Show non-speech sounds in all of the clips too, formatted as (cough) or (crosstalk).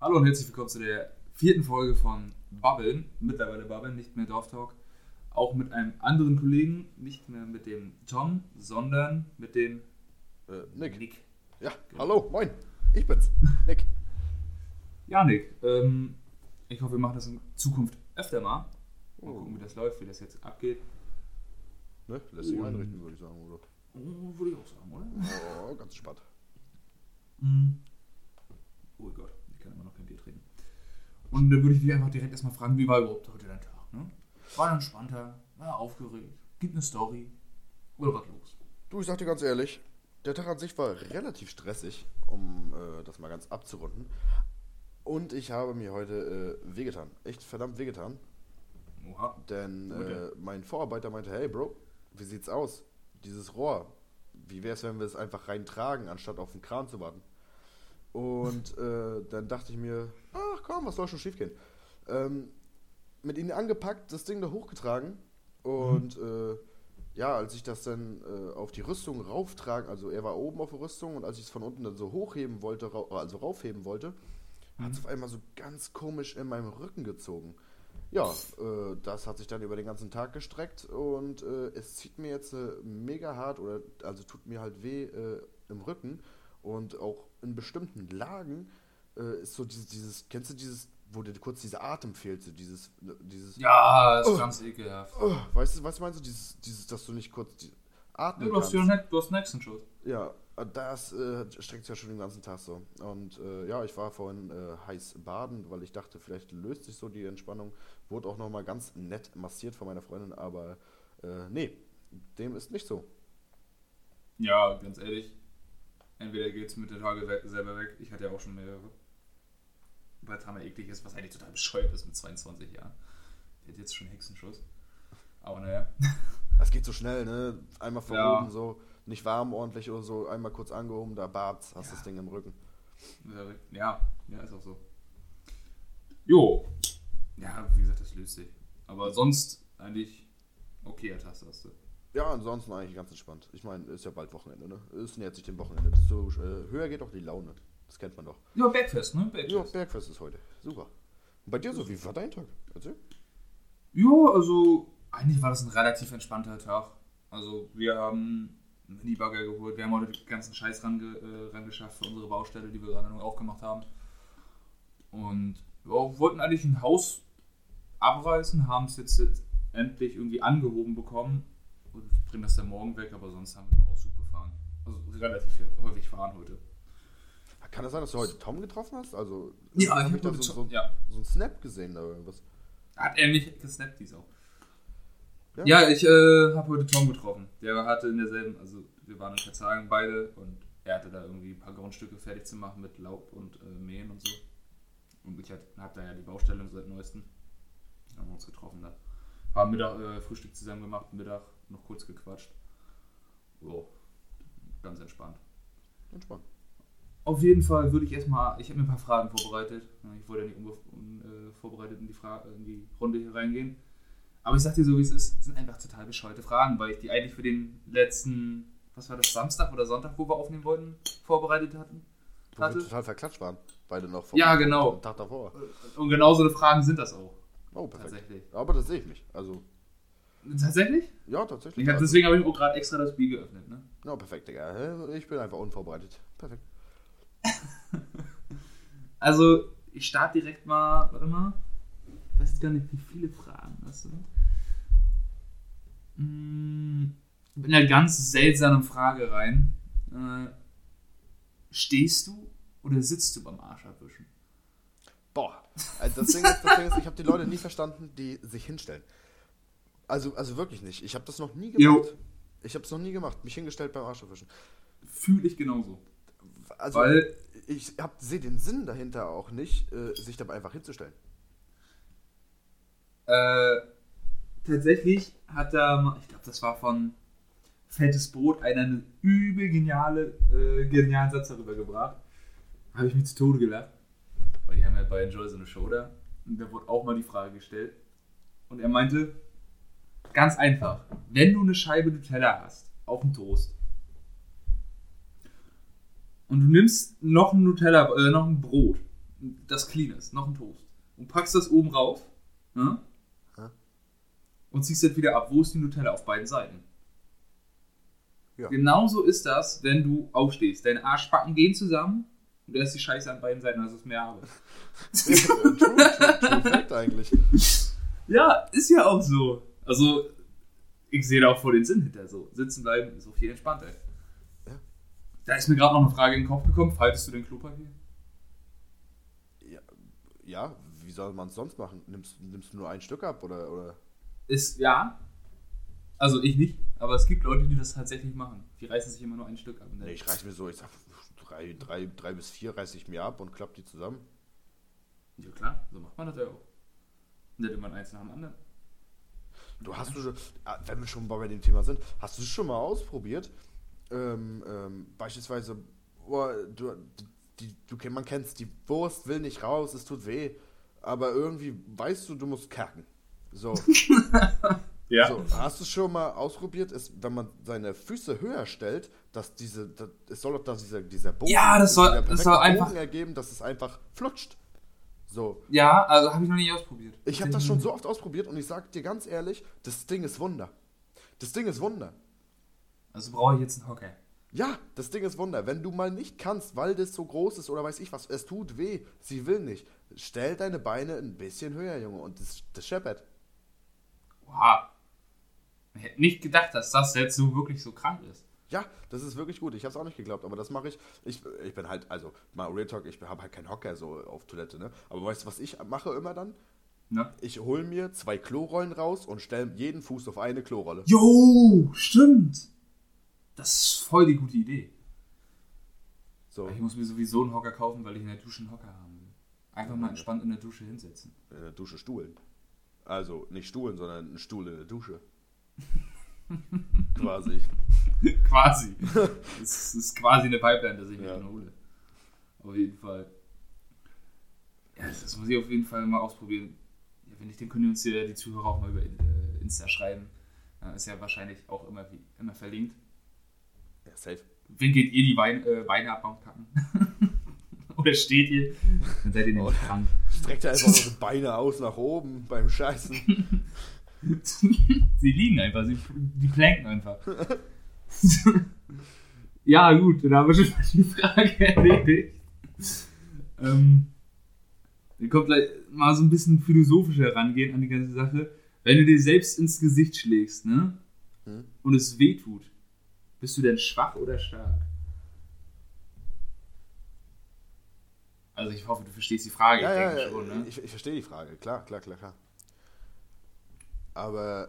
Hallo und herzlich willkommen zu der vierten Folge von Babbeln. Mittlerweile Babbeln, nicht mehr Dorftalk. Auch mit einem anderen Kollegen, nicht mehr mit dem Tom, sondern mit dem Äh, Nick. Nick. Ja, hallo, moin. Ich bin's. (laughs) Nick. Ja, Nick. Ähm, ich hoffe, wir machen das in Zukunft öfter mal. Mal Oh. gucken, wie das läuft, wie das jetzt abgeht. Ne? Lässt sich einrichten, würde ich sagen, oder? Oh, würde ich auch sagen, oder? Oh, ganz spannend. Mhm. Oh Gott, ich kann immer noch kein Bier trinken. Und dann würde ich dich einfach direkt erstmal fragen, wie war überhaupt heute dein Tag? Ne? War entspannter? War aufgeregt? Gibt eine Story? Oder was los? Du, ich sag dir ganz ehrlich, der Tag an sich war relativ stressig, um äh, das mal ganz abzurunden. Und ich habe mir heute äh, wehgetan. Echt verdammt wehgetan. Oha. Denn äh, mein Vorarbeiter meinte, hey Bro, wie sieht's aus? Dieses Rohr, wie wär's, wenn wir es einfach reintragen, anstatt auf den Kran zu warten? Und äh, dann dachte ich mir, komm, was soll schon schiefgehen? Ähm, mit ihnen angepackt, das Ding da hochgetragen und äh, ja, als ich das dann äh, auf die Rüstung rauftragen, also er war oben auf der Rüstung und als ich es von unten dann so hochheben wollte, rau also raufheben wollte, hat es auf einmal so ganz komisch in meinem Rücken gezogen. Ja, äh, das hat sich dann über den ganzen Tag gestreckt und äh, es zieht mir jetzt äh, mega hart oder also tut mir halt weh äh, im Rücken und auch in bestimmten Lagen äh, ist so dieses, dieses, kennst du dieses, wo dir kurz dieser Atem fehlt, so dieses, dieses, Ja, das ist Oh. ganz ekelhaft. oh, weißt du, was meinst du, dieses, dieses, dass du nicht kurz die, Ja, atmen du, hast kannst. ja nicht, du hast einen Hexenschuss. Ja, das äh, streckt sich ja schon den ganzen Tag so. Und äh, ja, ich war vorhin äh, heiß baden, weil ich dachte, vielleicht löst sich so die Entspannung. Wurde auch nochmal ganz nett massiert von meiner Freundin, aber äh, nee, dem ist nicht so. Ja, ganz ehrlich. Entweder geht's mit der Tage selber weg. Ich hatte ja auch schon mehrere. Hammer eklig ist, was eigentlich total bescheuert ist mit 22 Jahren. Der hat jetzt schon Hexenschuss. Aber naja. (laughs) Das geht so schnell, ne? Einmal von Ja. oben so, nicht warm ordentlich oder so, einmal kurz angehoben, da babt's, hast Ja. das Ding im Rücken. Ja, ja, ist auch so. Jo. Ja, wie gesagt, das löst sich. Aber sonst eigentlich okay, Taste hast du. Ja, ansonsten eigentlich ganz entspannt. Ich meine, ist ja bald Wochenende, ne? Es nähert sich dem Wochenende. Desto äh, höher geht auch die Laune. Das kennt man doch. Ja, Bergfest, ne? Ja, Bergfest. Bergfest ist heute. Super. Und bei dir so, wie war dein Tag? Erzähl. Ja, also eigentlich war das ein relativ entspannter Tag. Also wir haben einen Minibagger geholt, wir haben heute den ganzen Scheiß range, äh, rangeschafft für unsere Baustelle, die wir gerade noch aufgemacht haben. Und ja, wollten eigentlich ein Haus abreißen, haben es jetzt, jetzt endlich irgendwie angehoben bekommen und bringen das dann morgen weg, aber sonst haben wir nur Auszug gefahren. Also relativ häufig fahren heute. Kann es sein, dass du heute Tom getroffen hast? Also, Ja, hab ich ich da so, so, ja. so einen Snap gesehen oder was? Hat er mich gesnappt, die Sau. Ja? Ja, ich äh, habe heute Tom getroffen. Der hatte in derselben, also wir waren in Verzagen beide und er hatte da irgendwie ein paar Grundstücke fertig zu machen mit Laub und äh, Mähen und so. Und ich habe da ja die Baustelle seit neuestem. Haben wir uns getroffen da. Haben Mittag äh, Frühstück zusammen gemacht, Mittag noch kurz gequatscht. Jo, ganz entspannt. Entspannt. Auf jeden Fall würde ich erstmal, ich habe mir ein paar Fragen vorbereitet. Ich wollte ja nicht unvorbereitet in, die Fra in die Runde hier reingehen. Aber ich sag dir so, wie es ist, sind einfach total bescheuerte Fragen, weil ich die eigentlich für den letzten, was war das, Samstag oder Sonntag, wo wir aufnehmen wollten, vorbereitet hatten. Wo wir hatte. total verklatscht waren. Beide noch vom Ja, genau. Tag davor. Und genau so eine Fragen sind das auch. Oh, perfekt. Tatsächlich. Aber das sehe ich nicht. Also, Tatsächlich? ja, tatsächlich. Ich hab, also, deswegen habe ich auch gerade extra das Bier geöffnet. Ne? no, perfekt, Digga. Ich bin einfach unvorbereitet. Perfekt. (laughs) Also, ich starte direkt mal, warte mal. Ich weiß gar nicht, wie viele Fragen das sind. Mm, Mit einer ganz seltsamen Frage rein. Äh, stehst du oder sitzt du beim Arsch abwischen? Boah. Also das, Ding ist, das Ding ist, ich habe die Leute nie verstanden, die sich hinstellen. Also, also wirklich nicht. Ich habe das noch nie Jo. gemacht. Ich habe es noch nie gemacht. Mich hingestellt beim Arschabwischen. Fühle ich genauso. Also, Weil, ich sehe den Sinn dahinter auch nicht, äh, sich dabei einfach hinzustellen. äh, tatsächlich hat da, ich glaube, das war von Fettes Brot, einer eine übel geniale, äh, genialen Satz darüber gebracht. Habe ich mich zu Tode gelacht. Weil die haben ja bei Enjoy so eine Show da. Und da wurde auch mal die Frage gestellt. Und er meinte, ganz einfach, wenn du eine Scheibe Nutella hast, auf dem Toast, und du nimmst noch ein Nutella, äh, noch ein Brot, das clean ist, noch ein Toast. Und packst das oben rauf. Ja. Und ziehst das wieder ab. Wo ist die Nutella? Auf beiden Seiten. Ja. Genauso ist das, wenn du aufstehst. Deine Arschbacken gehen zusammen und du hast die Scheiße an beiden Seiten, also ist mehr Arbeit. true Fact eigentlich. (laughs) Ja, ist ja auch so. Also, ich sehe da auch voll den Sinn hinter. So, sitzen bleiben ist auch viel entspannter. Da ist mir gerade noch eine Frage in den Kopf gekommen. Faltest du den Klopapier? Ja, ja wie soll man es sonst machen? Nimmst, nimmst du nur ein Stück ab oder, oder? Ist, ja. Also ich nicht, aber es gibt Leute, die das tatsächlich machen. Die reißen sich immer nur ein Stück ab. Nee, ich reiß mir so, ich sag, drei, drei, drei bis vier reiße ich mir ab und klapp die zusammen. Ja klar, so macht man das ja auch. Nicht immer eins nach dem anderen. Du hast du schon, ah, wenn wir schon bei dem Thema sind, hast du es schon mal ausprobiert? Ähm, ähm, beispielsweise, oh, du, die, du, man kennt's, die Wurst will nicht raus, es tut weh, aber irgendwie weißt du, du musst kacken. So. (laughs) Ja. So, hast du es schon mal ausprobiert, ist, wenn man seine Füße höher stellt, dass diese, das, es soll doch dass dieser, dieser Bogen, Ja, das soll- das soll einfach- Bogen ergeben, dass es einfach flutscht. So, Ja, also habe ich noch nicht ausprobiert. ich habe das schon so oft ausprobiert und ich sag dir ganz ehrlich, das Ding ist Wunder. Das Ding ist Wunder. Also brauche ich jetzt einen Hocker. Ja, das Ding ist Wunder. Wenn du mal nicht kannst, weil das so groß ist oder weiß ich was, es tut weh, sie will nicht. Stell deine Beine ein bisschen höher, Junge, und das, das scheppert. Wow. Ich hätte nicht gedacht, dass das jetzt so wirklich so krank ist. Ja, das ist wirklich gut. Ich habe es auch nicht geglaubt, aber das mache ich. ich. Ich bin halt, also, mal Real Talk, ich habe halt keinen Hocker so auf Toilette, ne? Aber weißt du, was ich mache immer dann? Ne? Ich hole mir zwei Klorollen raus und stelle jeden Fuß auf eine Klorolle. Jo, stimmt. Das ist voll die gute Idee. So, Ich muss mir sowieso einen Hocker kaufen, weil ich in der Dusche einen Hocker haben will. Einfach mal entspannt in der Dusche hinsetzen. in der Dusche stuhlen. Also, nicht stuhlen, sondern ein Stuhl in der Dusche. (laughs) Quasi. quasi. (laughs) Es ist quasi eine Pipeline, dass ich mich Ja. hole. Auf jeden Fall. Ja, das muss ich auf jeden Fall mal ausprobieren. Ja, wenn nicht, dann können uns ja die Zuhörer auch mal über äh, Insta schreiben. Ist ja wahrscheinlich auch immer, wie, immer verlinkt. Ja, safe. Wen geht ihr die Wein, äh, Beine ab beim Kacken? (laughs) Oder steht ihr? Dann seid ihr nämlich krank. Streckt einfach eure Beine aus nach oben beim Scheißen. (laughs) sie liegen einfach, sie, die planken einfach. (laughs) ja, gut, dann haben wir schon mal die Frage erledigt. Ähm, dann kommt gleich mal so ein bisschen philosophisch herangehen an die ganze Sache. Wenn du dir selbst ins Gesicht schlägst, ne? Hm? Und es weh tut, bist du denn schwach oder stark? Also ich hoffe, du verstehst die Frage. Ja, ich ja, denke ja, schon, ne? ich, ich verstehe die Frage, klar, klar, klar, klar. Aber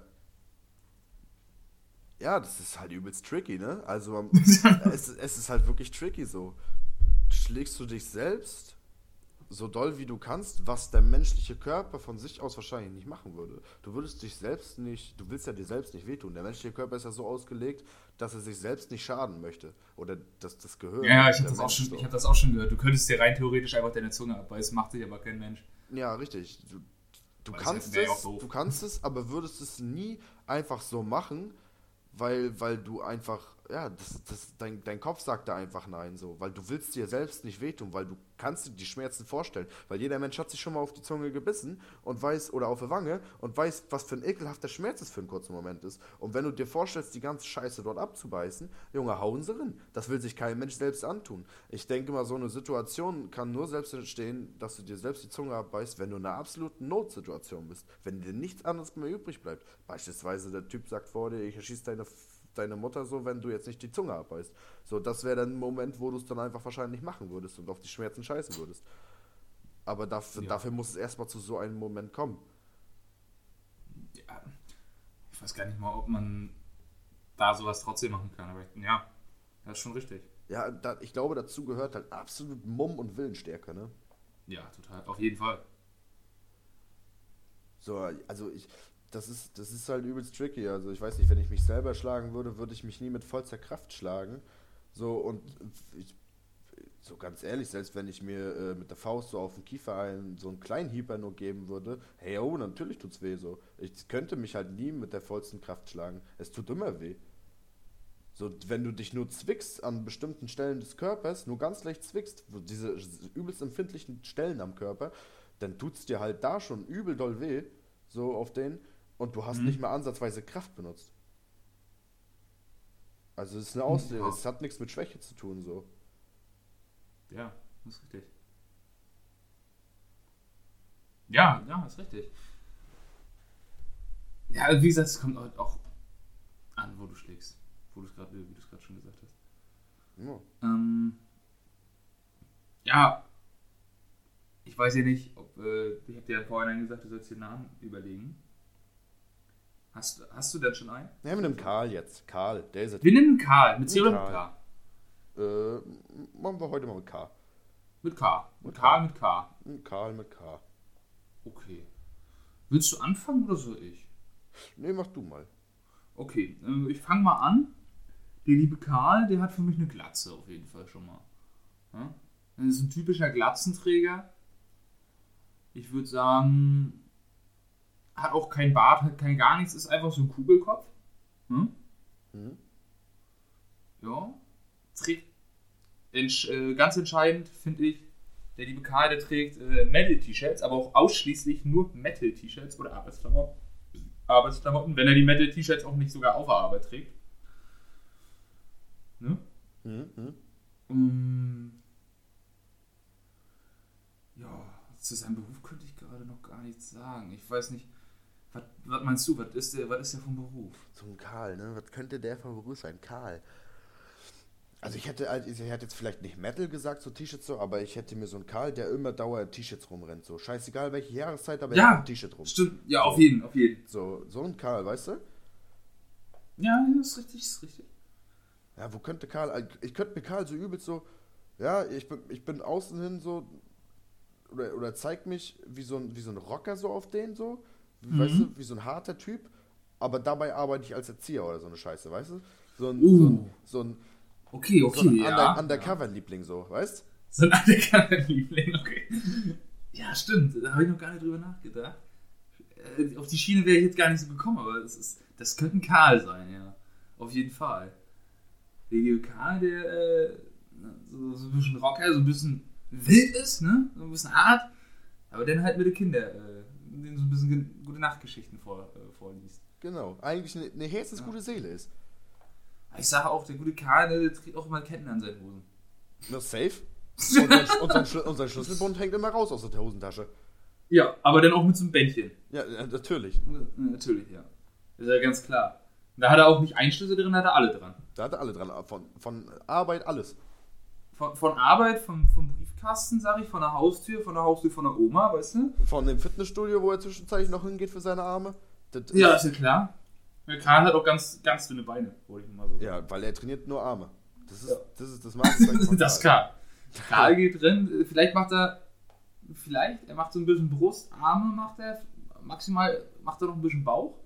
ja, das ist halt übelst tricky, ne? Also man, (laughs) es, es ist halt wirklich tricky so. Schlägst du dich selbst so doll wie du kannst, was der menschliche Körper von sich aus wahrscheinlich nicht machen würde. Du würdest dich selbst nicht, du willst ja dir selbst nicht wehtun. Der menschliche Körper ist ja so ausgelegt, dass er sich selbst nicht schaden möchte. Oder dass das Gehör. Ja, ich habe das, auch schon- ich hab das auch schon gehört. Du könntest dir rein theoretisch einfach deine Zunge abbeißen, macht sich aber kein Mensch. Ja, richtig. Du, du kannst es, du kannst es, aber würdest es nie einfach so machen, weil, weil du einfach, ja, das, das, dein, dein Kopf sagt da einfach nein, so, weil du willst dir selbst nicht wehtun, weil du kannst dir die Schmerzen vorstellen, weil jeder Mensch hat sich schon mal auf die Zunge gebissen und weiß, oder auf die Wange und weiß, was für ein ekelhafter Schmerz es für einen kurzen Moment ist. Und wenn du dir vorstellst, die ganze Scheiße dort abzubeißen, Junge, hauen sie rein. Das will sich kein Mensch selbst antun. Ich denke mal, so eine Situation kann nur selbst entstehen, dass du dir selbst die Zunge abbeißt, wenn du in einer absoluten Notsituation bist. Wenn dir nichts anderes mehr übrig bleibt. Beispielsweise der Typ sagt vor dir, ich erschieße deine, deine Mutter so, wenn du jetzt nicht die Zunge abbeißt. So, das wäre dann ein Moment, wo du es dann einfach wahrscheinlich machen würdest und auf die Schmerzen scheißen würdest. Aber dafür, Ja. dafür muss es erstmal zu so einem Moment kommen. Ja, ich weiß gar nicht mal, ob man da sowas trotzdem machen kann. Aber ja, das ist schon richtig. Ja, da, ich glaube, dazu gehört halt absolut Mumm und Willensstärke, ne? Ja, total. Auf jeden Fall. So, also ich, das ist, das ist halt übelst tricky. Also ich weiß nicht, wenn ich mich selber schlagen würde, würde ich mich nie mit vollster Kraft schlagen. So, und ich, so ganz ehrlich, selbst wenn ich mir äh, mit der Faust so auf den Kiefer einen, so einen kleinen Hieber nur geben würde, hey, oh, natürlich tut's weh so. Ich könnte mich halt nie mit der vollsten Kraft schlagen. Es tut immer weh. So, wenn du dich nur zwickst an bestimmten Stellen des Körpers, nur ganz leicht zwickst, diese übelst empfindlichen Stellen am Körper, dann tut es dir halt da schon übel doll weh, so auf den, und du hast Mhm. nicht mehr ansatzweise Kraft benutzt. Also es ist eine Ja. es hat nichts mit Schwäche zu tun, so. Ja, das ist richtig. Ja, ja, ist richtig. Ja, also wie gesagt, es kommt halt auch an, wo du schlägst. Wo du es gerade, wie du es gerade schon gesagt hast. Ja. Ähm, ja, ich weiß ja nicht, ob, äh, ich habe dir ja vorhin gesagt, du sollst dir einen Namen überlegen. Hast, hast du denn schon einen? Ja, mit dem Karl jetzt. Karl, der ist es. Wir nehmen Karl, mit C oder mit. K? Äh, machen wir heute mal mit K. Mit K. Mit Mit Karl mit K. Hm, Karl mit K. Okay. Willst du anfangen oder soll ich? Nee, mach du mal. Okay, äh, ich fange mal an. Der liebe Karl, der hat für mich eine Glatze auf jeden Fall schon mal. Ja? Das ist ein typischer Glatzenträger. Ich würde sagen, hat auch kein Bart, hat kein gar nichts, ist einfach so ein Kugelkopf. Hm? Mhm. Ja. Trägt entsch äh, ganz entscheidend, finde ich, der liebe Karl, der trägt äh, Metal-T-Shirts, aber auch ausschließlich nur Metal-T-Shirts oder Arbeitsklamotten. Arbeitsklamotten, wenn er die Metal-T-Shirts auch nicht sogar auf der Arbeit trägt. Ne? Mhm. Mhm. Ähm, ja, zu seinem Beruf könnte ich gerade noch gar nichts sagen. Ich weiß nicht, was, was meinst du, was ist der, was ist der vom Beruf? So ein Karl, ne? Was könnte der von Beruf sein? Karl. Also ich hätte, halt- ich hätte jetzt vielleicht nicht Metal gesagt, so T-Shirts so, aber ich hätte mir so einen Karl, der immer dauernd T-Shirts rumrennt. So scheißegal welche Jahreszeit, aber er Ja, T-Shirt rum. Stimmt, ja, auf jeden, auf jeden. So, so ein Karl, weißt du? Ja, ja, ist richtig, ist richtig. Ja, wo könnte Karl, ich könnte mir Karl so übelst so, ja, ich bin, ich bin außen hin so, oder, oder zeig mich wie so, ein, wie so ein Rocker so auf den so, wie, weißt Mhm. du, wie so ein harter Typ, aber dabei arbeite ich als Erzieher oder so eine Scheiße, weißt du? So ein, so Uh. ein, so ein, Okay, so okay, ein ja. Under, Undercover-Liebling so, weißt So ein Undercover-Liebling, okay. Ja, stimmt, da habe ich noch gar nicht drüber nachgedacht. Äh, Auf die Schiene wäre ich jetzt gar nicht so gekommen, aber das, ist, das könnte ein Karl sein, ja. Auf jeden Fall. Der Karl, der äh, so, so ein bisschen Rocker, so ein bisschen wild ist, ne? So ein bisschen hart, aber dann halt mit den Kindern, äh, denen so ein bisschen gute Nachtgeschichten vor, äh, vorliest. Genau, eigentlich eine, eine herzensgute Seele ist. Ich sage auch, der gute Karl, der trägt auch immer Ketten an seinen Hosen. Na, safe. (laughs) Und sein, und sein, Schlü- und sein Schlüsselbund hängt immer raus aus der Hosentasche. Ja, aber dann auch mit so einem Bändchen. Ja, ja, natürlich. Ja, Natürlich, ja. Ist ja ganz klar. Da hat er auch nicht einen Schlüssel drin, da hat er alle dran. Da hat er alle dran. Von, von Arbeit alles. Von, von Arbeit, vom, vom Briefkasten, sag ich, von der Haustür, von der Haustür von der Oma, weißt du? Von dem Fitnessstudio, wo er zwischenzeitlich noch hingeht für seine Arme. Das Ja, ist- ja klar. Karl hat auch ganz, ganz dünne Beine, wollte ich mal so sagen. ja, weil er trainiert nur Arme. Das ist Ja. das, ist das Markenzeichen (laughs) das Karl. kann. Karl geht drin, vielleicht macht er, vielleicht, er macht so ein bisschen Brust, Arme macht er, maximal macht er noch ein bisschen Bauch.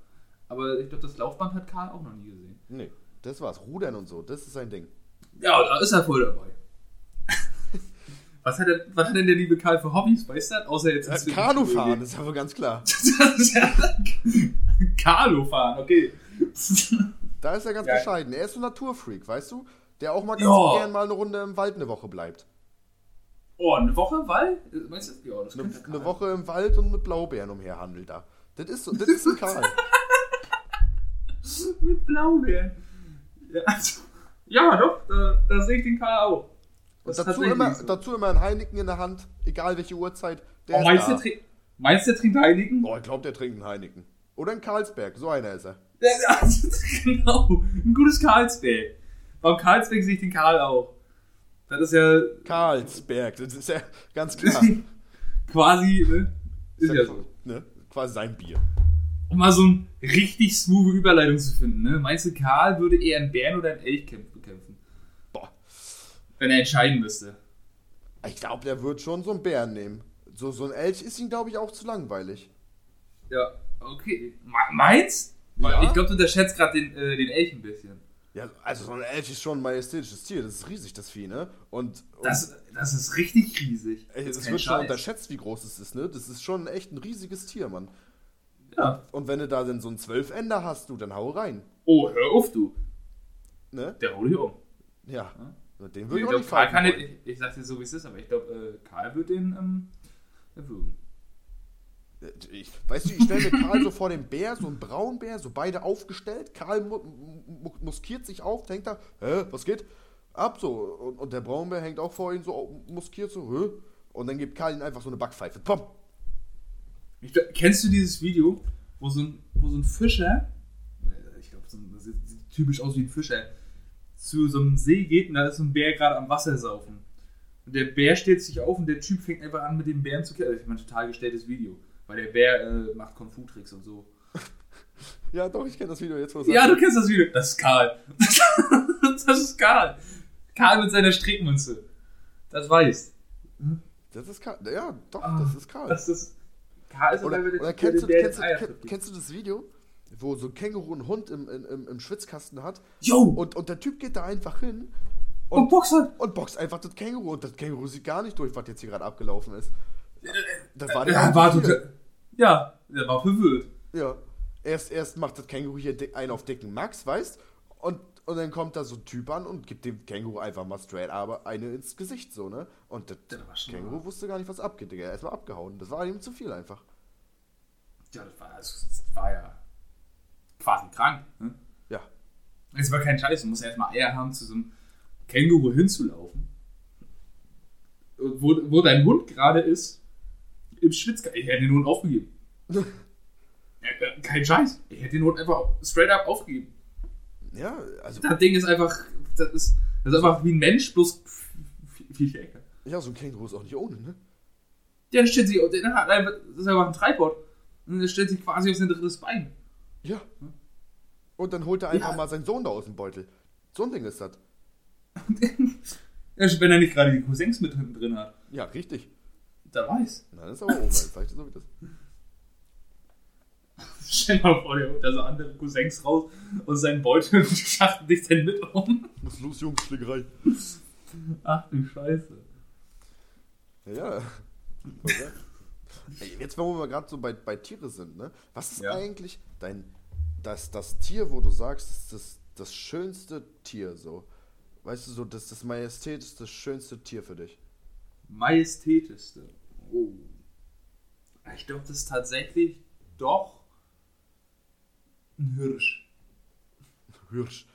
Aber ich glaube, das Laufband hat Karl auch noch nie gesehen. Nee, das war's. Rudern und so, das ist sein Ding. Ja, da ist er voll dabei. Was, hat er, was hat denn der liebe Karl für Hobbys, weißt du? Außer jetzt ins Kanufahren, das ist aber ganz klar. Das (laughs) ja Kanufahren, okay. Da ist er ganz Geil. bescheiden. Er ist so ein Naturfreak, weißt du? Der auch mal ganz Ja. gern mal eine Runde im Wald eine Woche bleibt. Oh, eine Woche Wald? Meinst du? Ja, das Eine, könnte eine. Woche im Wald und mit Blaubeeren umherhandelt da. Das ist, so, das ist ein Karl. (laughs) Mit Blaubeeren. Ja, also, ja doch, da, da sehe ich den Karl auch. Und ist dazu immer, so. dazu immer ein Heineken in der Hand, egal welche Uhrzeit. Der Oh, meinst, ist trink- meinst du, der trinkt Heiligen? Oh, ich glaube, der trinkt einen Heineken. Oder ein Karlsberg, so einer ist er. Ja, (laughs) also, genau, ein gutes Karlsberg. Beim Karlsberg sehe ich den Karl auch. Das ist ja Karlsberg, das ist ja ganz (laughs) klar. quasi, ne? Ist ja so. ne? Quasi sein Bier. Um mal so eine richtig smooth Überleitung zu finden, ne? Meinst du, Karl würde eher einen Bären oder einen Elch kämpfen? Wenn er entscheiden müsste. Ich glaube, der wird schon so einen Bären nehmen. So, so ein Elch ist ihm, glaube ich, auch zu langweilig. Ja, okay. Me- Meinst? Ja. Ich glaube, du unterschätzt gerade den, äh, den Elch ein bisschen. Ja, also so ein Elch ist schon ein majestätisches Tier. Das ist riesig, das Vieh, ne? Und, und Das, das ist richtig riesig. ey, Das kein wird schon Scheiß. unterschätzt, wie groß es ist, ne? Das ist schon echt ein riesiges Tier, Mann. Ja. Und wenn du da denn so einen Zwölfender hast, du, dann hau rein. Oh, hör auf, du. Ne? Der hole ich um. Ja. Ja. Und Den Ich, würde ich auch glaub, nicht Karl kann ich, ich sag dir so, wie es ist, aber ich glaube, äh, Karl wird den ähm, erwürgen. Ich, weißt du, ich stelle mir Karl so vor dem Bär, so ein Braunbär, so beide aufgestellt. Karl mu mu muskiert sich auf, denkt da, hä, was geht? Ab so. Und, und der Braunbär hängt auch vor ihm so muskiert so, hä? Und dann gibt Karl ihm einfach so eine Backpfeife. Pom! Ich, kennst du dieses Video, wo so ein, wo so ein Fischer, äh, ich glaube, so sieht typisch aus wie ein Fischer, zu so einem See geht und da ist so ein Bär gerade am Wasser saufen. Und der Bär steht sich auf und der Typ fängt einfach an, mit dem Bären zu kämpfen. Ich meine, total gestelltes Video. Weil der Bär äh, macht Kung-Fu-Tricks und so. (laughs) Ja, doch, ich kenne das Video jetzt, wo Ja, du kennst das Video. Das ist Karl. (laughs) das ist Karl. Karl mit seiner Strickmünze. Das weißt. Das ist Karl. Ja, doch, Ah, das ist Karl. Das ist. Karl ist Oder, oder du, der kennst du das Video, wo so ein Känguru einen Hund im, im, im Schwitzkasten hat Yo! und, und der Typ geht da einfach hin Und Boxer! und boxt einfach das Känguru und das Känguru sieht gar nicht durch, was jetzt hier gerade abgelaufen ist. Das war der Ja, war total. Ja, der war verwirrt. Ja. Erst, erst macht das Känguru hier einen auf dicken Max, weißt und, und dann kommt da so ein Typ an und gibt dem Känguru einfach mal straight aber eine ins Gesicht, so, ne? Und das Das Känguru wusste gar nicht, was abgeht, Digga. Er ist erstmal abgehauen. Das war ihm zu viel einfach. Ja, das war, das war ja quasi krank. Ne? Ja. Es war kein Scheiß, du musst erstmal Eier haben, zu so einem Känguru hinzulaufen. Und Wo, wo dein Hund gerade ist, im Schwitzkasten. Ich hätte den Hund aufgegeben. (laughs) Ja, kein Scheiß. Ich hätte den Hund einfach straight up aufgegeben. Ja, also, Das Ding ist einfach, das ist, das ist einfach wie ein Mensch, bloß viel, stärker. ja, so ein Känguru ist auch nicht ohne, ne? Der stellt sich, das ist einfach ein Tripod. Und der stellt sich quasi auf sein drittes Bein. Ja. Und dann holt er einfach Ja. mal seinen Sohn da aus dem Beutel. So ein Ding ist das. (laughs) Ja, wenn er nicht gerade die Cousins mit hinten drin hat. Ja, richtig. Der weiß. Na, das ist aber oben, das sag ich dir so wie das. (laughs) Stell dir mal vor, der holt da so andere Cousins raus aus seinen Beutel und schachten dich dann mit um. Was ist los, Jungs? Schlägerei. Ach du Scheiße. Ja, ja. Jetzt, wo wir gerade so bei, bei Tiere sind, ne? Was ist Ja. eigentlich dein, das, das Tier, wo du sagst, das ist das, das schönste Tier so? Weißt du, so das, das majestätischste, schönste Tier für dich? Majestätischste. Oh. Ich glaube, das ist tatsächlich doch ein Hirsch. Hirsch.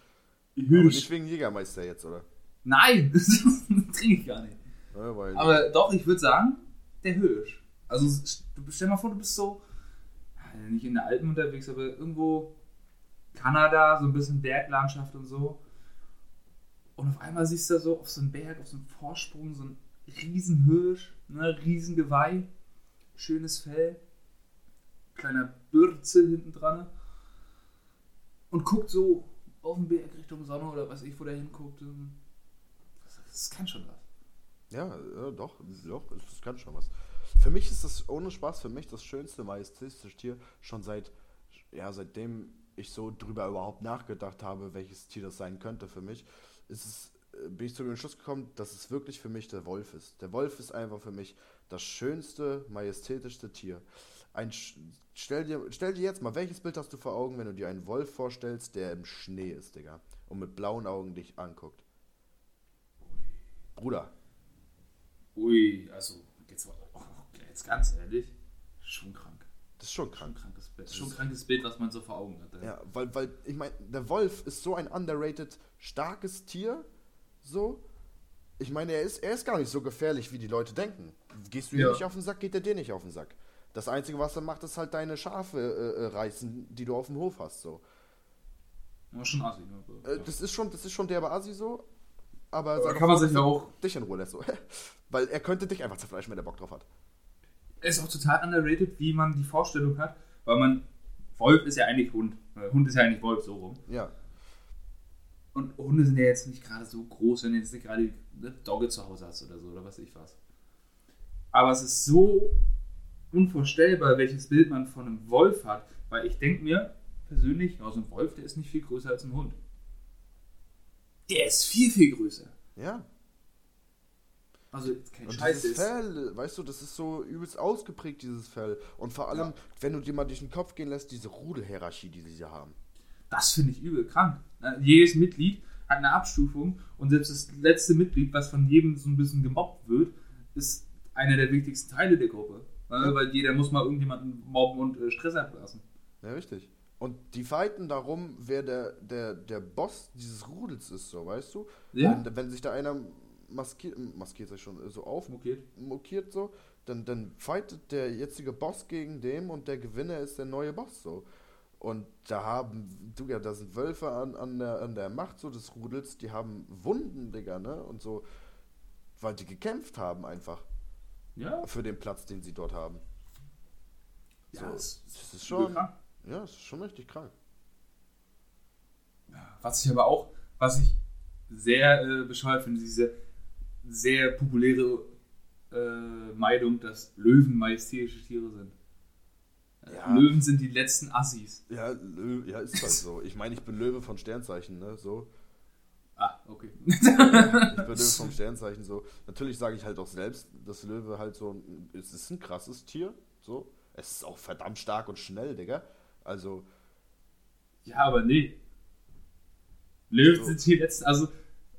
Aber nicht Hirsch. wegen Jägermeister jetzt, oder? Nein, (laughs) das trinke ich gar nicht. Ja, Aber doch, ich würde sagen, der Hirsch. Also stell mal vor, du bist so, nicht in der Alpen unterwegs, aber irgendwo Kanada, so ein bisschen Berglandschaft und so. Und auf einmal siehst du so auf so einem Berg, auf so einem Vorsprung, so ein riesen Hirsch, ne, riesen Geweih, schönes Fell, kleiner Bürze hinten dran und guckt so auf den Berg Richtung Sonne oder was ich, wo der hinguckt. Das, kann schon was. ja, ja, doch, doch, das kann schon was. Für mich ist das, ohne Spaß, für mich das schönste, majestätische Tier schon seit, ja, seitdem ich so drüber überhaupt nachgedacht habe, welches Tier das sein könnte für mich, ist es, äh, bin ich zu dem Schluss gekommen, dass es wirklich für mich der Wolf ist. Der Wolf ist einfach für mich das schönste, majestätischste Tier. Ein, stell, dir, stell dir jetzt mal, welches Bild hast du vor Augen, wenn du dir einen Wolf vorstellst, der im Schnee ist, Digga, und mit blauen Augen dich anguckt? Bruder, Ui, also jetzt ganz ehrlich, schon krank. das ist schon Schon krank. krankes Bild. Schon krankes Bild, was man so vor Augen hat. Ja, weil, weil, ich meine, der Wolf ist so ein underrated, starkes Tier, so. Ich meine, er ist, er ist gar nicht so gefährlich, wie die Leute denken. Gehst du ihm Ja. nicht auf den Sack, geht er dir nicht auf den Sack. Das Einzige, was er macht, ist halt deine Schafe äh, äh, reißen, die du auf dem Hof hast, so. Ja, schon assi, ne? Äh, ja. das ist schon, das ist schon der Asi so, aber, Aber sag kann man sich ja auch- dich in Ruhe lässt, so. (laughs) weil er könnte dich einfach zerfleischen, wenn er Bock drauf hat. Ist auch total underrated, wie man die Vorstellung hat, weil man. Wolf ist ja eigentlich Hund. Äh, Hund ist ja eigentlich Wolf, so rum. Ja, Und Hunde sind ja jetzt nicht gerade so groß, wenn du jetzt nicht gerade eine Dogge zu Hause hast oder so, oder was ich was. Aber es ist so unvorstellbar, welches Bild man von einem Wolf hat, weil ich denke mir persönlich, ja, so ein Wolf, der ist nicht viel größer als ein Hund. Der ist viel, viel größer. ja. Also kein Und Scheiß dieses ist. Fell, weißt du, das ist so übelst ausgeprägt, dieses Fell. Und vor allem, Ja. wenn du dir mal durch den Kopf gehen lässt, diese Rudelhierarchie, die sie hier haben. Das finde ich übel krank. Jedes Mitglied hat eine Abstufung und selbst das letzte Mitglied, was von jedem so ein bisschen gemobbt wird, ist einer der wichtigsten Teile der Gruppe. Ne? Weil jeder muss mal irgendjemanden mobben und äh, Stress ablassen. Ja, richtig. Und die fighten darum, wer der, der, der Boss dieses Rudels ist, so, weißt du? Ja. Wenn, wenn sich da einer maskiert, maskiert sich schon, so Mokiert. aufmokiert, so, dann, dann fightet der jetzige Boss gegen den und der Gewinner ist der neue Boss, so. Und da haben, du ja, da sind Wölfe an, an, der, an der Macht so des Rudels, die haben Wunden, Digga, ne? Und so, weil die gekämpft haben einfach Ja. für den Platz, den sie dort haben. Ja, So, das, das ist schon, krank. ja, das ist schon richtig krank. Was ich aber auch, was ich sehr äh, bescheuert finde, diese sehr populäre äh, Meinung, dass Löwen majestätische Tiere sind. Ja. Löwen sind die letzten Assis. Ja, Lö ja, ist halt so. Ich meine, ich bin Löwe von Sternzeichen, ne? So. Ah, okay. Ich bin Löwe vom Sternzeichen, so. Natürlich sage ich halt auch selbst, dass Löwe halt so ein, es ist ein krasses Tier, so. Es ist auch verdammt stark und schnell, Digga. Also, ja, aber nee. Löwen So. sind die letzten, also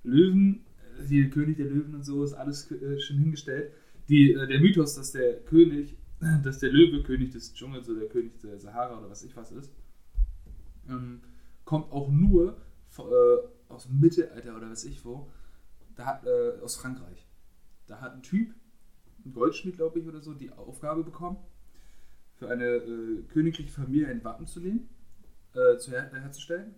Löwen, hier König der Löwen und so ist alles äh, schon hingestellt. Die, äh, der Mythos, dass der König, (clears throat) dass der Löwe König des Dschungels oder der König der Sahara oder was ich was ist, ähm, kommt auch nur äh, aus dem Mittelalter oder was ich wo, da hat, äh, aus Frankreich. Da hat ein Typ, ein Goldschmied glaube ich oder so, die Aufgabe bekommen, für eine äh, königliche Familie ein Wappen zu nehmen, äh, zu her herzustellen.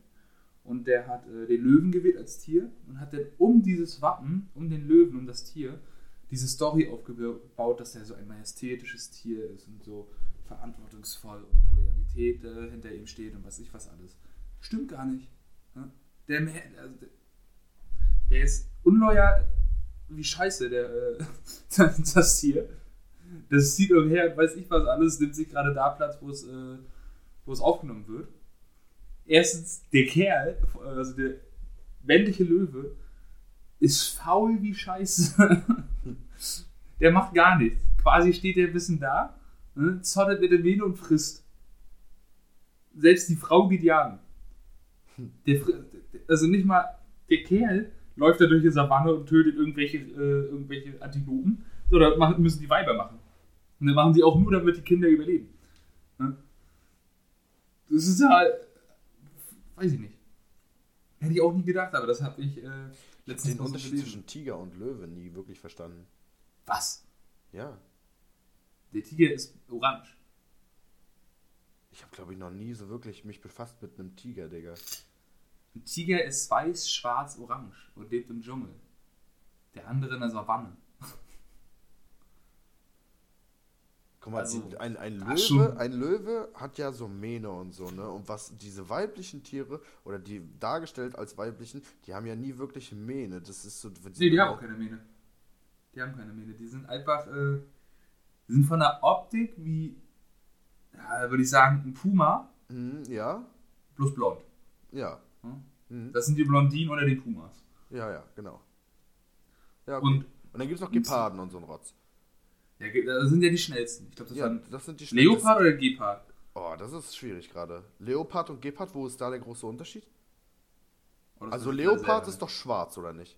Und der hat äh, den Löwen gewählt als Tier und hat dann um dieses Wappen, um den Löwen, um das Tier, diese Story aufgebaut, dass er so ein majestätisches Tier ist und so verantwortungsvoll und Loyalität äh, hinter ihm steht und was ich was alles. Stimmt gar nicht. Ne? Der, also der, der ist unloyal wie scheiße, der, äh, (laughs) das, Tier. Das zieht umher weiß ich was alles, nimmt sich gerade da Platz, wo es, äh, wo es aufgenommen wird. Erstens, der Kerl, also der männliche Löwe, ist faul wie Scheiße. (laughs) der macht gar nichts. Quasi steht der bisschen da, ne, zottet mit dem Mähne und frisst. Selbst die Frau geht jagen. Der, also nicht mal der Kerl läuft da durch die Savanne und tötet irgendwelche, äh, irgendwelche Antilopen. Das machen, müssen die Weiber machen. Und dann machen sie auch nur, damit die Kinder überleben. Ne? Das ist halt, weiß ich nicht. Hätte ich auch nie gedacht, aber das habe ich äh, letztens den mal so Unterschied gelesen. zwischen Tiger und Löwe nie wirklich verstanden. Was? Ja. Der Tiger ist orange. Ich habe, glaube ich, noch nie so wirklich mich befasst mit einem Tiger, Digga. Ein Tiger ist weiß, schwarz, orange und lebt im Dschungel. Der andere in der Savanne. Guck mal, Also, ein, ein, Löwe, ein Löwe hat ja so Mähne und so, ne? Und was diese weiblichen Tiere, oder die dargestellt als weiblichen, die haben ja nie wirklich Mähne. Das ist so. Nee, die haben auch keine Mähne. Die haben keine Mähne. Die sind einfach, äh, die sind von der Optik wie, ja, würde ich sagen, ein Puma, Mhm, ja, plus blond. ja. Hm? Mhm. Das sind die Blondinen oder die Pumas. Ja, ja, genau. Ja. Und Und, dann gibt es noch Geparden und so ein Rotz. Ja, das sind ja die schnellsten. Ich glaube, das Ja, das sind die Leopard oder Gepard? Oh, das ist schwierig gerade. Leopard und Gepard, wo ist da der große Unterschied? Oh, Also Leopard ist doch schwarz, oder nicht?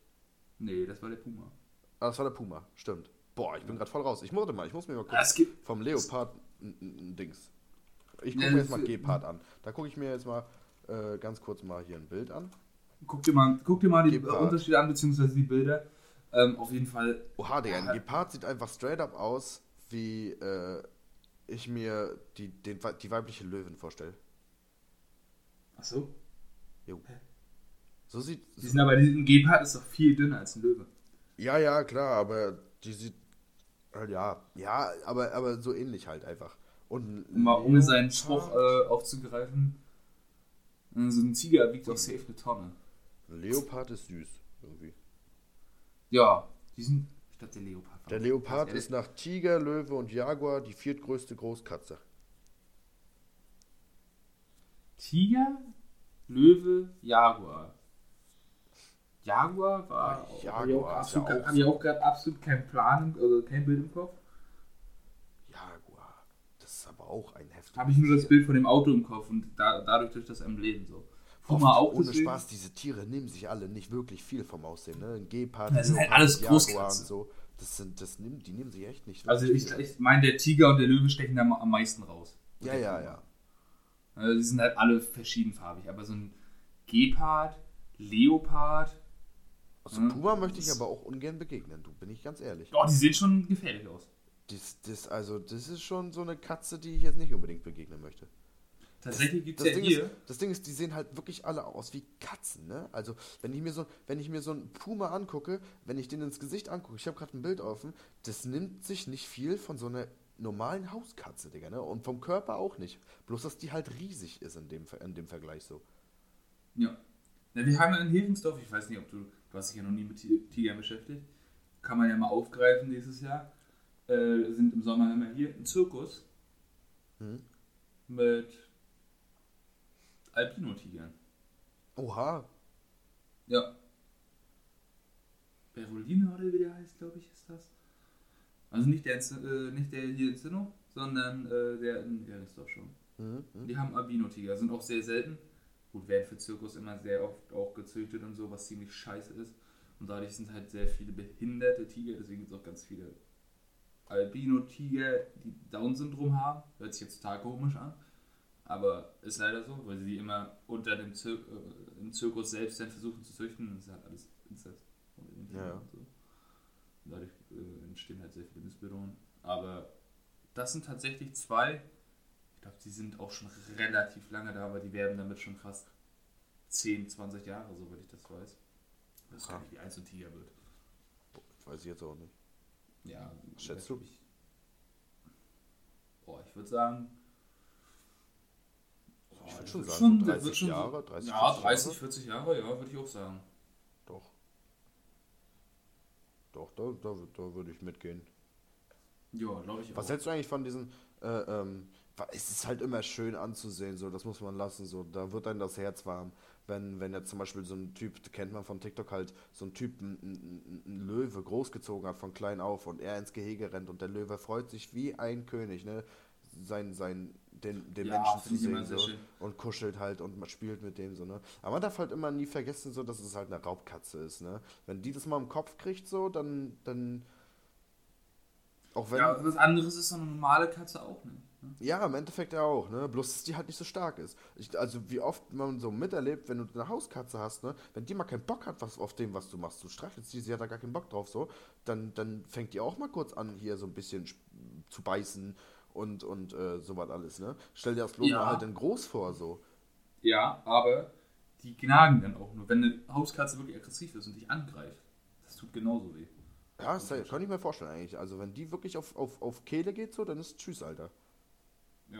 Nee, das war der Puma. Ah, das war der Puma, stimmt. Boah, ich bin gerade voll raus. Ich muss, mal, ich muss mir mal Ah, kurz vom Leopard ein, Dings. Ich gucke mir jetzt mal Gepard an. Da gucke ich mir jetzt mal äh, ganz kurz mal hier ein Bild an. guck, dir mal, guck dir mal die. Unterschiede an, beziehungsweise die Bilder. Ähm, auf jeden Fall, Oha, Digga, ein. Gepard sieht einfach straight up aus, wie äh, ich mir die, den, die weibliche Löwin vorstelle. achso, So sieht. die sind aber, ein Gepard ist doch viel dünner als ein Löwe. Ja, ja, klar, aber die sieht. Halt, ja, ja, aber, aber so ähnlich halt einfach. Und Um mal ohne seinen Spruch äh, aufzugreifen, so ein Tiger wiegt doch safe eine Tonne. Ein Leopard ist süß, irgendwie. Ja, die sind, ich glaube, der Leopard. Der Leopard ist nach Tiger, Löwe und Jaguar die viertgrößte Großkatze. Tiger, Löwe, Jaguar. Jaguar war. Ja, hab ich auch Jaguar absolut, ja hab ich auch gerade absolut keinen Plan, also kein Bild im Kopf. Jaguar. Das ist aber auch ein heftiges Habe ich nur das. Bild von dem Auto im Kopf und da, dadurch durch das Emblem so. Puma auch ohne deswegen. Spaß, diese Tiere nehmen sich alle nicht wirklich viel vom Aussehen. Ne? Ein Gepard, Das sind halt alles Großkatzen. und so. Das sind, das nehmen, die nehmen sich echt nicht. Also ich, ich meine, der Tiger und der Löwe stechen da am meisten raus. ja, ja, ja. Also die sind halt alle verschiedenfarbig, aber so ein Gepard, Leopard, Also Mhm. Puma möchte ich aber auch ungern begegnen, du, bin ich ganz ehrlich. oh, die sehen schon gefährlich aus. Das, das, also, das ist schon so eine Katze, die ich jetzt nicht unbedingt begegnen möchte. Tatsächlich gibt es ja Ding hier. ist, das Ding ist, die sehen halt wirklich alle aus wie Katzen, ne? Also, wenn ich mir so, wenn ich mir so einen Puma angucke, wenn ich den ins Gesicht angucke, ich habe gerade ein Bild offen, das nimmt sich nicht viel von so einer normalen Hauskatze, Digga, ne? Und vom Körper auch nicht. Bloß, dass die halt riesig ist in dem, in dem Vergleich so. Ja. Na, wir haben ja in Heringsdorf, ich weiß nicht, ob du, du hast dich ja noch nie mit Ti- Tigern beschäftigt, kann man ja mal aufgreifen dieses Jahr. Äh, sind im Sommer immer hier ein Zirkus Hm? mit Albino-Tigern. Oha. Ja. Berolina oder wie der heißt, glaube ich, ist das. Also nicht der, äh, nicht der hier in Zinno, sondern äh, der in Heringsdorf schon. Mhm. Die haben Albino-Tiger, sind auch sehr selten. Gut, werden für Zirkus immer sehr oft auch gezüchtet und so, was ziemlich scheiße ist. Und dadurch sind halt sehr viele behinderte Tiger, deswegen gibt es auch ganz viele Albino-Tiger, die Down-Syndrom haben. Hört sich jetzt total komisch an. Aber ist leider so, weil sie die immer unter dem Zir äh, im Zirkus selbst dann versuchen zu züchten. Und das ist halt alles Inzest. Und Ja. und so. Und dadurch äh, entstehen halt sehr viele Missbildungen. Aber das sind tatsächlich zwei, ich glaube, die sind auch schon relativ lange da, aber die werden damit schon fast 10, 20 Jahre, soweit ich das weiß. Ich gar Ah. nicht, wie eins ein Tiger wird. Weiß ich jetzt auch nicht. Ja, Schätzt du? Ich, boah, ich würde sagen. Ich würd das schon sagen, das 30 wird schon Jahre, 30, ja, 40 30, Jahre. 40 Jahre, ja, würde ich auch sagen. Doch. Doch, da, da, da würde ich mitgehen. Ja, glaube ich Was auch. hältst du eigentlich von diesen, äh, ähm, es ist halt immer schön anzusehen, so, das muss man lassen, so, da wird einem das Herz warm. Wenn, wenn jetzt zum Beispiel so ein Typ, kennt man von TikTok halt, so ein Typ ein, ein, ein Löwe großgezogen hat von klein auf und er ins Gehege rennt und der Löwe freut sich wie ein König, ne, sein, sein, den, den Ja, Menschen zu sehen, so, und kuschelt halt und man spielt mit dem, so, ne. Aber man darf halt immer nie vergessen, so, dass es halt eine Raubkatze ist, ne. Wenn die das mal im Kopf kriegt, so, dann, dann, auch wenn, Ja, was anderes ist so eine normale Katze auch. Ne? ja, im Endeffekt ja auch, ne? Bloß, dass die halt nicht so stark ist. Ich, also, wie oft man so miterlebt, wenn du eine Hauskatze hast, ne? Wenn die mal keinen Bock hat was auf dem, was du machst, du streichelst die, sie hat da gar keinen Bock drauf, so, dann, dann fängt die auch mal kurz an, hier so ein bisschen zu beißen und, und äh, sowas alles, ne? Stell dir das bloß Ja. halt in groß vor, so. Ja, aber die gnagen dann auch nur. Wenn eine Hauskatze wirklich aggressiv ist und dich angreift, das tut genauso weh. Ja, das kann ich mir vorstellen eigentlich. Also, wenn die wirklich auf, auf, auf Kehle geht, so, dann ist Tschüss, Alter. Ja.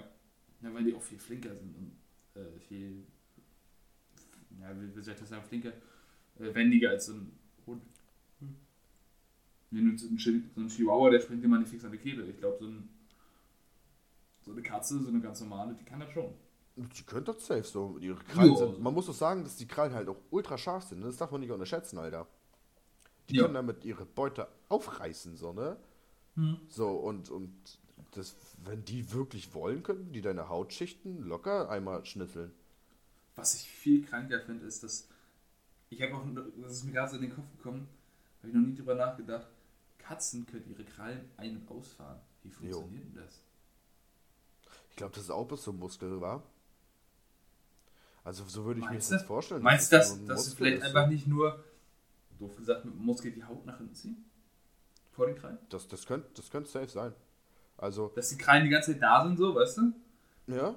ja, weil die auch viel flinker sind und äh, viel, ja, wie, soll ich das sagen, flinker, äh, wendiger als so ein Hund. Hm. Wenn du so ein, Chihuahua, der springt dir mal nicht fix an die Kehle. Ich glaube, so, ein, so eine Katze, so eine ganz normale, die kann das schon. Die können das safe so. Ihre Krallen sind, man muss doch sagen, dass die Krallen halt auch ultra scharf sind. Ne? Das darf man nicht unterschätzen, Alter. Die Ja. können damit ihre Beute aufreißen, so, ne? Hm. So, und, und das, wenn die wirklich wollen, könnten die deine Hautschichten locker einmal schnitzeln. Was ich viel kranker finde, ist, dass ich habe auch, das ist mir gerade so in den Kopf gekommen, habe ich noch nie drüber nachgedacht. Katzen können ihre Krallen ein- und ausfahren. Wie funktioniert denn das? Ich glaube, das ist auch bis ein Muskel, war. Also, so würde ich mir das du? vorstellen. Meinst du, das dass, so dass Muskel vielleicht ist, einfach nicht nur, doof gesagt, mit dem Muskel die Haut nach hinten ziehen? Vor den Krallen? Das, das könnte das könnte safe sein. Also, Dass die Krallen die ganze Zeit da sind, so, weißt du? ja.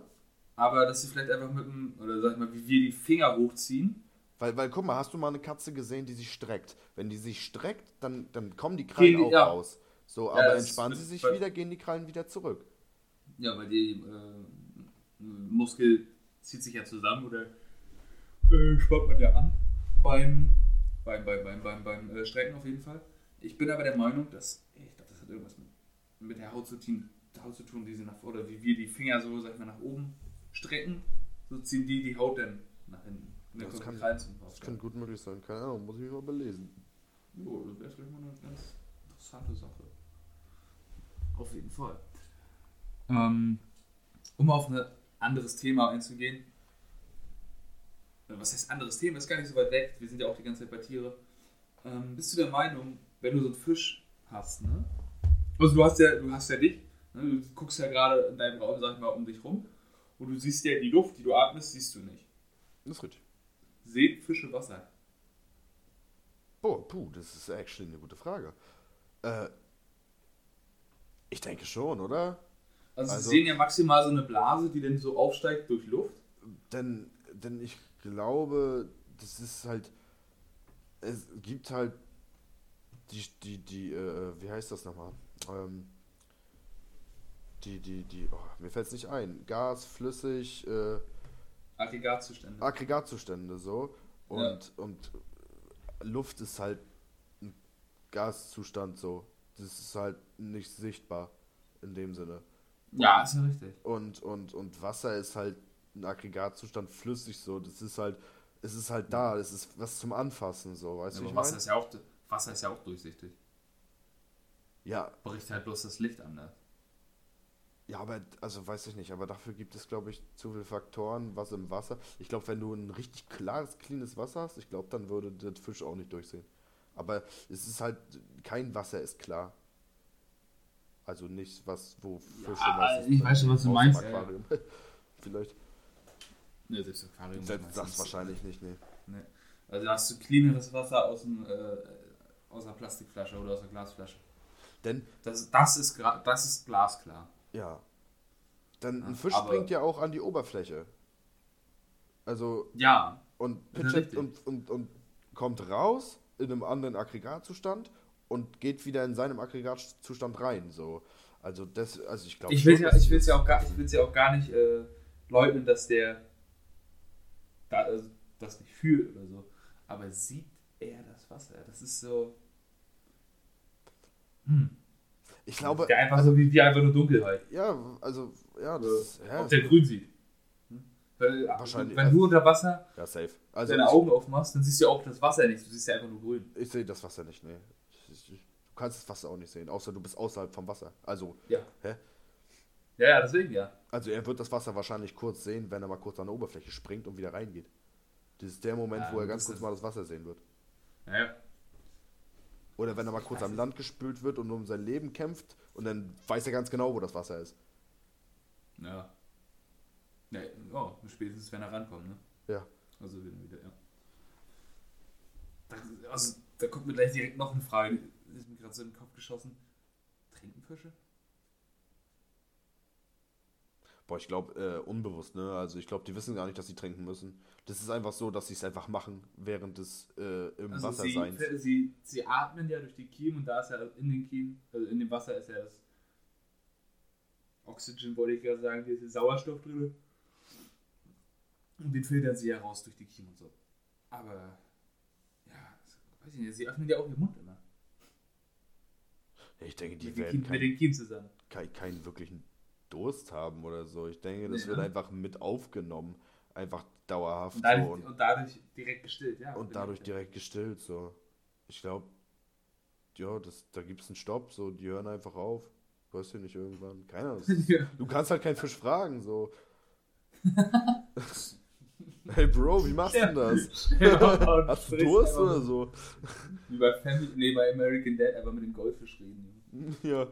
Aber dass sie vielleicht einfach mit dem, oder sag ich mal, wie wir die Finger hochziehen. Weil, weil, guck mal, hast du mal eine Katze gesehen, die sich streckt? Wenn die sich streckt, dann, dann kommen die Krallen die- auch ja. raus. So, Ja, aber entspannen sie sich wieder, gehen die Krallen wieder zurück. Ja, weil die äh, Muskel zieht sich ja zusammen oder äh, spannt man ja an beim, beim, beim, beim, beim, beim äh, Strecken auf jeden Fall. Ich bin aber der Meinung, dass, ich glaube, das hat irgendwas mit, mit der Haut zu tun, Haut zu tun, die sie nach oder wie wir die Finger so, sag ich mal, nach oben strecken, so ziehen die die Haut dann nach hinten. Und dann Das kann- Das kann gut möglich sein. Keine Ahnung, muss ich mich mal belesen. Jo, das wäre vielleicht mal eine ganz interessante Sache. Auf jeden Fall. Ähm, um auf ein anderes Thema einzugehen. was heißt anderes Thema, ist gar nicht so weit weg, wir sind ja auch die ganze Zeit bei Tiere. Ähm, bist du der Meinung, wenn du so einen Fisch hast, ne? Also du hast ja, du hast ja dich, ne? du guckst ja gerade in deinem Raum, sag ich mal, um dich rum und du siehst ja die Luft, die du atmest, siehst du nicht. Das ist richtig. Sehen Fische Wasser? Boah, puh, das ist actually eine gute Frage. Äh, ich denke schon, oder? Also, Also- sie sehen ja maximal so eine Blase, die dann so aufsteigt durch Luft. Denn, denn ich glaube, das ist halt. Es gibt halt die, die, die, äh, wie heißt das nochmal? Ähm, die, die, die, oh, mir fällt es nicht ein. Gas, flüssig, äh, Aggregatzustände. Aggregatzustände so. Und, und Luft ist halt ein Gaszustand so. Das ist halt nicht sichtbar in dem Sinne. Ja, ist ja richtig. Und, und, und Wasser ist halt ein Aggregatzustand flüssig so. Das ist halt, es ist halt da, es ist was zum Anfassen so, weißt Ja, du, ich Wasser ist, ja auch, Wasser ist ja auch durchsichtig. Ja, Bricht halt bloß das Licht an. Ne? ja, aber, also weiß ich nicht, aber dafür gibt es, glaube ich, zu viele Faktoren, was im Wasser. Ich glaube, wenn du ein richtig klares, cleanes Wasser hast, ich glaube, dann würde der Fisch auch nicht durchsehen. Aber es ist halt, kein Wasser ist klar. Also nicht was, wo Fische meistens ich weiß schon, was du meinst, (laughs) ja, Aquarium. Vielleicht. Ne, selbst Aquarium. Das, meistens. das wahrscheinlich nicht, nee. Ne. Also da hast du cleaneres Wasser aus, dem, äh, aus einer Plastikflasche oder aus einer Glasflasche. Denn Das, das, ist, das ist glasklar. Ja. Dann ein Ja, Fisch springt ja auch an die Oberfläche. Also, Ja, und richtig. und, und, und kommt raus in einem anderen Aggregatzustand und geht wieder in seinem Aggregatzustand rein. So. Also, das, also ich glaube. ich will ja, ich will's ja auch gar, ich will's ja auch gar nicht äh, leugnen, dass der da, also, das nicht fühlt oder so. Aber sieht er das Wasser? Das ist so. Hm. Ich glaube. der einfach also, so wie, wie einfach nur Dunkelheit. ja, also, ja, das ist. Ja, Ob der grün sieht. Hm? Weil, Wahrscheinlich, Wenn du unter Wasser ja, safe. Also, deine Augen aufmachst, dann siehst du auch das Wasser nicht. Du siehst ja einfach nur grün. ich sehe das Wasser nicht, nee. Ich, ich, ich, du kannst das Wasser auch nicht sehen, außer du bist außerhalb vom Wasser. Also, Ja. Hä? Ja, ja, deswegen ja. Also er wird das Wasser wahrscheinlich kurz sehen, wenn er mal kurz an der Oberfläche springt und wieder reingeht. Das ist der Moment, Ja, wo er das ganz kurz das- mal das Wasser sehen wird. Ja. Oder wenn er mal kurz am Land gespült wird und um sein Leben kämpft und dann weiß er ganz genau, wo das Wasser ist. Ja. ja oh, spätestens wenn er rankommt, ne? Ja. Also wieder, wieder, ja. Da, also, da kommt mir gleich direkt noch eine Frage, ist mir gerade so in den Kopf geschossen. Trinken Fische? Boah, ich glaube, äh, unbewusst, ne? Also ich glaube, die wissen gar nicht, dass sie trinken müssen. Das ist einfach so, dass sie es einfach machen, während des äh, im Also Wasser sie, seins. sie, sie atmen ja durch die Kiemen und da ist ja in den Kiemen, also in dem Wasser ist ja das Oxygen, wollte ich gerade sagen, hier ist der Sauerstoff drin. Und den filtern sie ja raus durch die Kiemen und so. Aber, ja, weiß ich nicht, sie öffnen ja auch ihren Mund. Ich denke, die mit, werden Kiemen, mit kein, den Kiemen zusammen. kein, keinen wirklichen Durst haben oder so. Ich denke, das Nee, wird einfach mit aufgenommen. Einfach dauerhaft Und so. dadurch, Und, und dadurch direkt gestillt, ja. und dadurch direkt gestillt, so. Ich glaube, ja, das, da gibt es einen Stopp, so, die hören einfach auf. Weißt du nicht irgendwann. Keiner. (laughs) Ja. du kannst halt keinen Fisch fragen, so. (laughs) (laughs) hey Bro, wie machst du denn das? (laughs) (laughs) Und Hast du Durst einfach oder so? Wie bei Family, nee, bei American Dad, aber mit dem Goldfisch reden. (laughs) Ja.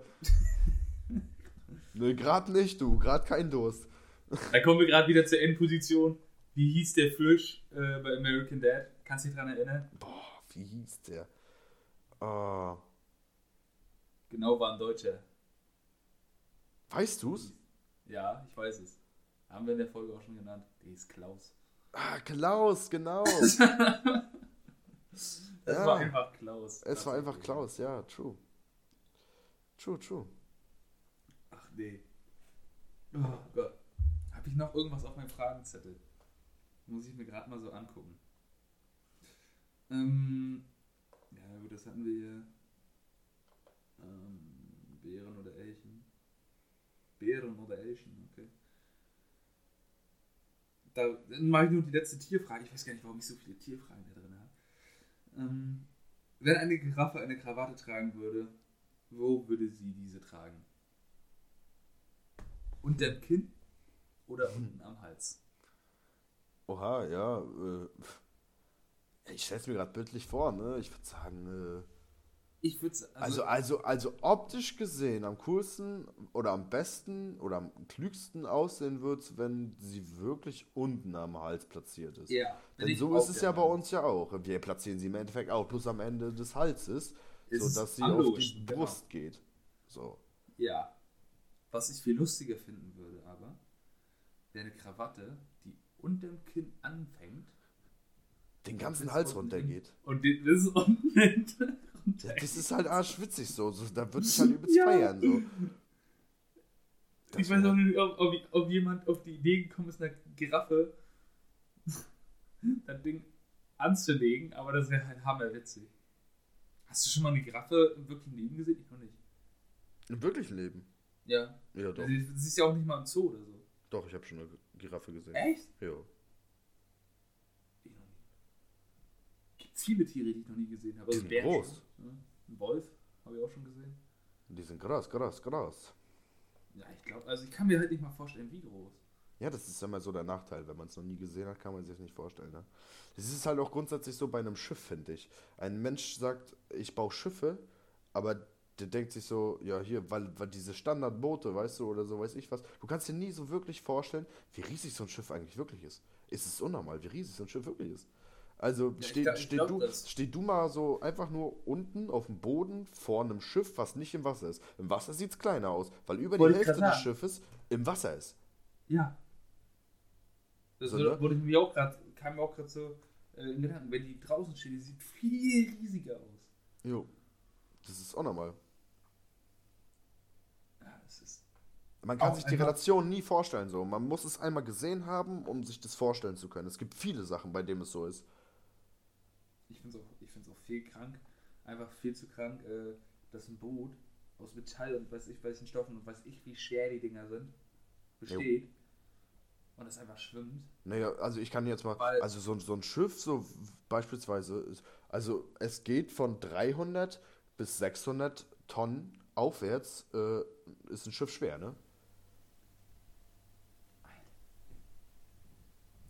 Ne, grad nicht, du. Grad kein Durst. Da kommen wir gerade wieder zur Endposition. Wie hieß der Fisch äh, bei American Dad? Kannst du dich dran erinnern? Boah, wie hieß der? Ah, Genau, war ein Deutscher. weißt du's? Ja, ich weiß es. Haben wir in der Folge auch schon genannt. Der ist Klaus. Ah, Klaus, genau. (laughs) Das Ja. war einfach Klaus. es war einfach Klaus, ja, true. True, true. Ach nee. Oh Gott. Habe ich noch irgendwas auf meinem Fragenzettel? Muss ich mir gerade mal so angucken. Ähm, ja gut, das hatten wir hier. Ähm, Bären oder Elchen. Bären oder Elchen, okay. Da mache ich nur die letzte Tierfrage. Ich weiß gar nicht, warum ich so viele Tierfragen da drin habe. Ähm, wenn eine Giraffe eine Krawatte tragen würde, wo würde sie diese tragen? Unterm Kinn oder unten am Hals? Oha, ja. Äh, ich stelle es mir gerade bildlich vor, ne? Ich würde sagen, äh, Ich würde also, also, also optisch gesehen am coolsten oder am besten oder am klügsten aussehen wird, wenn sie wirklich unten am Hals platziert ist. Ja, Denn so ist es ja bei uns ja auch. Wir platzieren sie im Endeffekt auch bloß am Ende des Halses, Es ist sodass sie auf die genau. Brust geht. So. Ja. Was ich viel lustiger finden würde, aber, wäre eine Krawatte, die unter dem Kinn anfängt. Den ganzen Hals runtergeht. Und die- das ist unten (laughs) das ist halt arschwitzig so. so da würde ich (laughs) halt übelst Ja. feiern. So. Das Ich weiß auch nicht, ob, ob, ob jemand auf die Idee gekommen ist, einer Giraffe (laughs) das Ding anzulegen, aber das wäre halt hammerwitzig. Hast du schon mal eine Giraffe im wirklichen Leben gesehen? Ich noch nicht. Im wirklichen Leben. Ja. Ja, doch. Sie, sie ist ja auch nicht mal im Zoo oder so. Doch, ich habe schon eine Giraffe gesehen. Echt? Ja. Ich noch nie. Gibt viele Tiere, die ich noch nie gesehen habe. Die Also sind Bären groß. schon, ne? Ein Wolf habe ich auch schon gesehen. Die sind krass, krass, krass. Ja, ich glaube, also ich kann mir halt nicht mal vorstellen, wie groß. Ja, das ist immer so der Nachteil. Wenn man es noch nie gesehen hat, kann man sich das nicht vorstellen. Ne? Das ist halt auch grundsätzlich so bei einem Schiff, finde ich. Ein Mensch sagt, ich baue Schiffe, aber der denkt sich so, ja, hier, weil, weil diese Standardboote, weißt du, oder so, weiß ich was. Du kannst dir nie so wirklich vorstellen, wie riesig so ein Schiff eigentlich wirklich ist. Ist es unnormal, wie riesig so ein Schiff wirklich ist. Also ich steh, steh, du, das. steh du mal so einfach nur unten auf dem Boden vor einem Schiff, was nicht im Wasser ist. Im Wasser sieht es kleiner aus, weil über die Wollte ich Hälfte des. Schiffes im Wasser ist. Ja. Das So, wurde, ne? wurde mir auch kam mir auch gerade so äh, in Gedanken, wenn die draußen steht, die sieht viel riesiger aus. Jo. Das ist unnormal. Ja, es ist. Man kann Auch sich die Relation nie vorstellen so. Man muss es einmal gesehen haben, um sich das vorstellen zu können. Es gibt viele Sachen, bei denen es so ist. Ich finde es auch, ich find's auch viel krank, einfach viel zu krank, äh, dass ein Boot aus Metall und weiß ich welchen Stoffen und weiß ich wie schwer die Dinger sind, besteht und das einfach schwimmt. Naja, also ich kann jetzt mal, Weil- also so, so ein Schiff, so beispielsweise, also es geht von 300 bis 600 Tonnen aufwärts, äh, ist ein Schiff schwer, ne?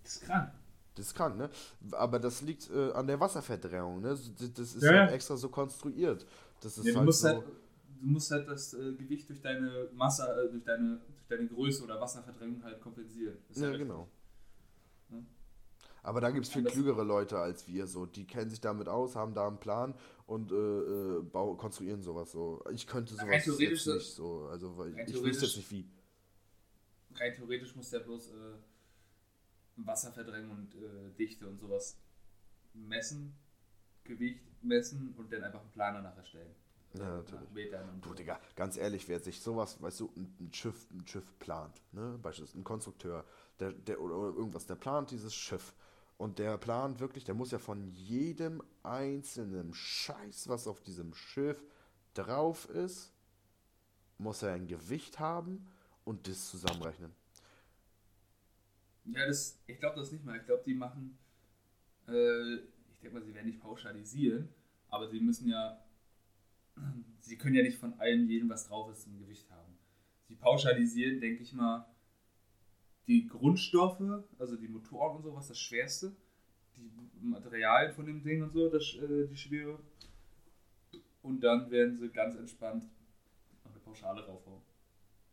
Das ist krank. Das ist krank, ne? Aber das liegt äh, an der Wasserverdrängung, ne? Das das ist Ja, halt extra so konstruiert. Das ist Ja, du, halt musst so. halt, du musst halt das äh, Gewicht durch deine Masse, äh, durch, deine, durch deine Größe oder Wasserverdrängung halt kompensieren. Ist Ja, richtig. genau. Aber da gibt es viel klügere Leute als wir, so. Die kennen sich damit aus, haben da einen Plan und äh, äh, bau, konstruieren sowas so. Ich könnte sowas jetzt nicht so. Also, weil rein ich wüsste jetzt nicht wie. Rein theoretisch muss der bloß äh, Wasserverdrängung und äh, Dichte und sowas messen, Gewicht messen und dann einfach einen Plan danach erstellen. Ja, natürlich. Du. Digga, ganz ehrlich, wer sich sowas, weißt du, ein, Schiff, ein Schiff plant, ne? Beispielsweise ein Konstrukteur, der, der oder, oder irgendwas, der plant dieses Schiff. Und der plant wirklich, der muss ja von jedem einzelnen Scheiß, was auf diesem Schiff drauf ist, muss er ein Gewicht haben und das zusammenrechnen. Ja, das, ich glaube das nicht mal. Ich glaube, die machen, äh, ich denke mal, sie werden nicht pauschalisieren, aber sie müssen ja, (clears throat) sie können ja nicht von allen jedem, was drauf ist, ein Gewicht haben. Sie pauschalisieren, denke ich mal, die Grundstoffe, also die Motoren und so, was das Schwerste, die Materialien von dem Ding und so, das, äh, die Schwere. Und dann werden sie ganz entspannt noch eine Pauschale raufhauen.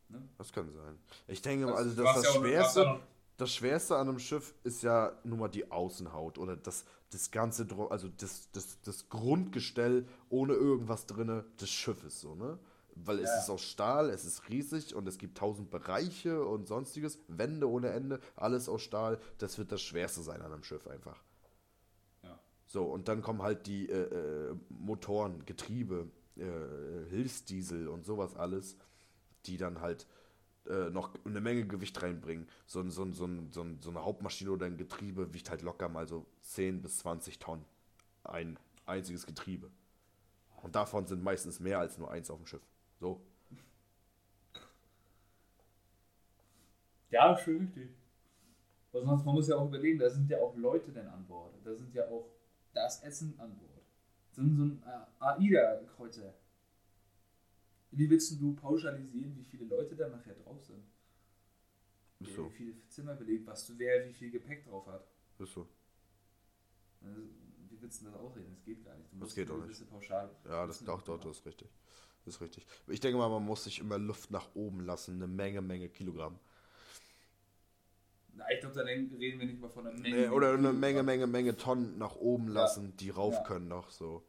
Ne? Das kann sein. Ich denke mal, Also, also das, das ja Schwerste, das Schwerste an einem Schiff ist ja nun mal die Außenhaut oder das, das ganze, Dro- also das, das, das Grundgestell ohne irgendwas drinne des Schiffes, so, ne? Weil es Ja. ist aus Stahl, es ist riesig und es gibt tausend Bereiche und sonstiges, Wände ohne Ende, alles aus Stahl. Das wird das Schwerste sein an einem Schiff einfach. Ja. So, und dann kommen halt die äh, äh, Motoren, Getriebe, äh, Hilfsdiesel und sowas alles, die dann halt äh, noch eine Menge Gewicht reinbringen. So, so, so, so, so eine Hauptmaschine oder ein Getriebe wiegt halt locker mal so 10 bis 20 Tonnen. Ein einziges Getriebe. Und davon sind meistens mehr als nur eins auf dem Schiff. So. Ja, schön richtig. Weil sonst, man muss ja auch überlegen, da sind ja auch Leute denn an Bord. Da sind ja auch das Essen an Bord. So ein, so ein äh, AIDA-Kreuzer. Wie willst du pauschalisieren, wie viele Leute da nachher drauf sind? Ist so. wie viele Zimmer belegt, was du, wer wie viel Gepäck drauf hat. Ist so. Also, wie willst du das ausreden? Das geht gar nicht. Du Das geht auch nicht. gewisse Pauschale. Ja, das doch, doch, das ist richtig. Das ist richtig. Ich denke mal, man muss sich immer Luft nach oben lassen. Eine Menge, Menge Kilogramm. Na, ich glaube, da reden wir nicht mal von einer Menge. Nee, oder eine Menge, Menge, Menge Tonnen nach oben Ja. lassen, die rauf Ja. können noch so.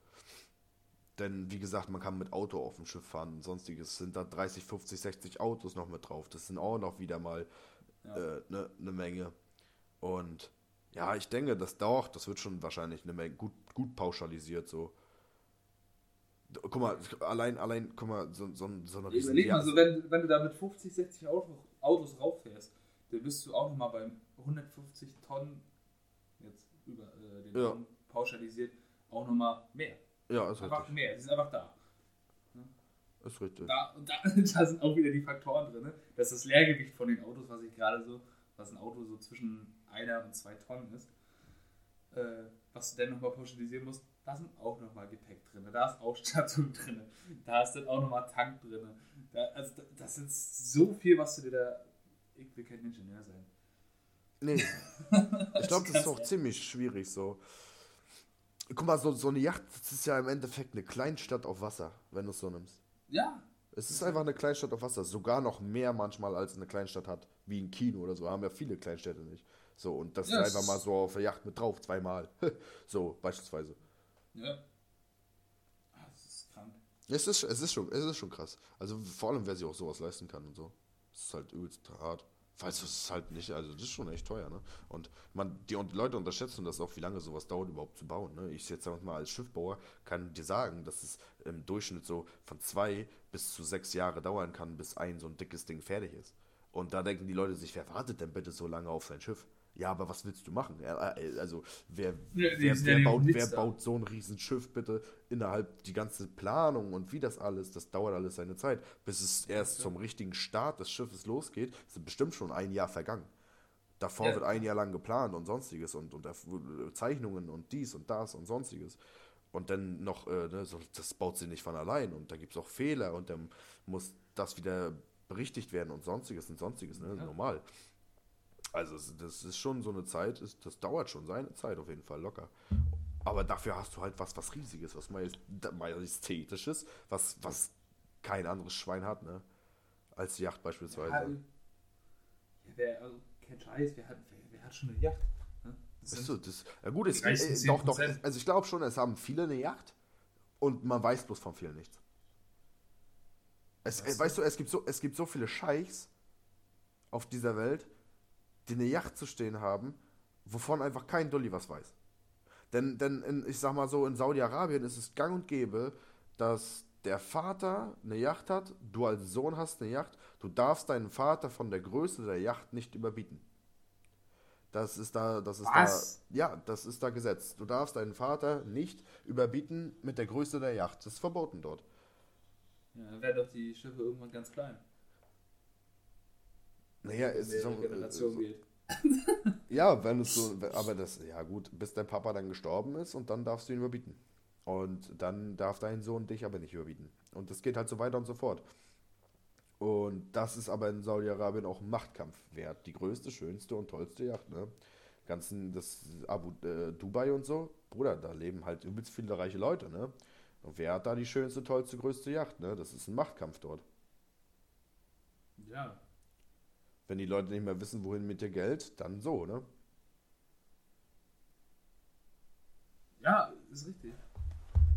Denn wie gesagt, man kann mit Auto auf dem Schiff fahren und sonstiges. Sind da 30, 50, 60 Autos noch mit drauf. Das sind auch noch wieder mal Ja. eine ne, ne Menge. Und ja, ich denke, das doch, das wird schon wahrscheinlich eine Menge gut, gut pauschalisiert so. Guck mal, allein, allein, guck mal, so, so, so eine riesen Überleg mal, so, wenn, wenn du da mit 50, 60 Autos, Autos rauffährst, dann bist du auch nochmal beim 150 Tonnen, jetzt über äh, den Ja. Tonnen pauschalisiert, auch nochmal mehr. Ja, ist Einfach richtig. mehr, die sind einfach da. Ist richtig. Da, und da, (laughs) da sind auch wieder die Faktoren drin. Ne? Das ist das Leergewicht von den Autos, was ich gerade so, was ein Auto so zwischen einer und zwei Tonnen ist. Äh, was du dann nochmal pauschalisieren musst, da sind auch nochmal Gepäck drin, da ist Ausstattung (laughs) drin, da ist dann auch nochmal Tank drin. Da, also da- das ist so viel, was du dir da. Ich will kein Ingenieur sein. Nee. (laughs) Ich glaube, das ist auch ziemlich schwierig so. Guck mal, so, so eine Yacht, das ist ja im Endeffekt eine Kleinstadt auf Wasser, wenn du es so nimmst. Ja, Es ist einfach eine Kleinstadt auf Wasser. Sogar noch mehr manchmal, als eine Kleinstadt hat. Wie ein Kino oder so. Haben ja viele Kleinstädte nicht. So, und das Ja, ist einfach mal so auf der Yacht mit drauf, zweimal. (laughs) so, beispielsweise. ja. Ah, Das ist krank. Es ist, es, ist schon, es ist schon krass. Also vor allem, wer sich auch sowas leisten kann und so. Es ist halt übelst hart. Falls du es halt nicht, also das ist schon echt teuer, ne? Und man, die und Leute unterschätzen das auch, wie lange sowas dauert, überhaupt zu bauen. Ne? Ich jetzt sag mal als Schiffbauer kann dir sagen, dass es im Durchschnitt so von zwei bis zu sechs Jahre dauern kann, bis ein so ein dickes Ding fertig ist. Und da denken die Leute sich, wer wartet denn bitte so lange auf sein Schiff? Ja, aber was willst du machen? Ja, äh, Also, wer, Ja, wer, wer, ja baut, wer baut so ein Riesenschiff bitte innerhalb die ganze Planung und wie das alles, das dauert alles seine Zeit. Bis es erst zum richtigen Start des Schiffes losgeht, sind bestimmt schon ein Jahr vergangen. Davor Ja. wird ein Jahr lang geplant und sonstiges und, und Zeichnungen und dies und das und sonstiges. Und dann noch, äh, ne, so, das baut sie nicht von allein und da gibt es auch Fehler und dann muss das wieder berichtigt werden und sonstiges und sonstiges, ne? Ja. Normal. Also das ist schon so eine Zeit, ist, das dauert schon seine Zeit auf jeden Fall locker. Aber dafür hast du halt was, was riesiges, was majest- majestätisches, was, was kein anderes Schwein hat, ne? Als die Yacht beispielsweise. Ja, ja, wer, also, kein Scheiß, wer hat, wer, wer hat schon eine Yacht? Ne? Das Weißt sind- du, das, ja gut, es äh, doch, doch, 10%. also ich glaube schon, es haben viele eine Yacht und man weiß bloß von vielen nichts. Es, Was? äh, weißt du, es gibt, so, es gibt so viele Scheichs auf dieser Welt, die eine Yacht zu stehen haben, wovon einfach kein Dulli was weiß. Denn, denn in, ich sag mal so, in Saudi-Arabien ist es gang und gäbe, dass der Vater eine Yacht hat, du als Sohn hast eine Yacht, du darfst deinen Vater von der Größe der Yacht nicht überbieten. Das ist da, das ist Was? da, ja, das ist da Gesetz. Du darfst deinen Vater nicht überbieten mit der Größe der Yacht. Das ist verboten dort. Ja, dann werden doch die Schiffe irgendwann ganz klein. Naja, es ist Mehrere so, Generation so, geht. (laughs) ja, wenn es so, aber das, ja gut, bis dein Papa dann gestorben ist und dann darfst du ihn überbieten. Und dann darf dein Sohn dich aber nicht überbieten. Und das geht halt so weiter und so fort. Und das ist aber in Saudi-Arabien auch ein Machtkampf wert. Die größte, schönste und tollste Yacht, ne? Ganzen, das Abu äh, Dubai und so, Bruder, da leben halt übelst viele reiche Leute, ne? Und wer hat da die schönste, tollste, größte Yacht, ne? Das ist ein Machtkampf dort. Ja. Wenn die Leute nicht mehr wissen, wohin mit ihr Geld, dann so, ne? Ja, ist richtig.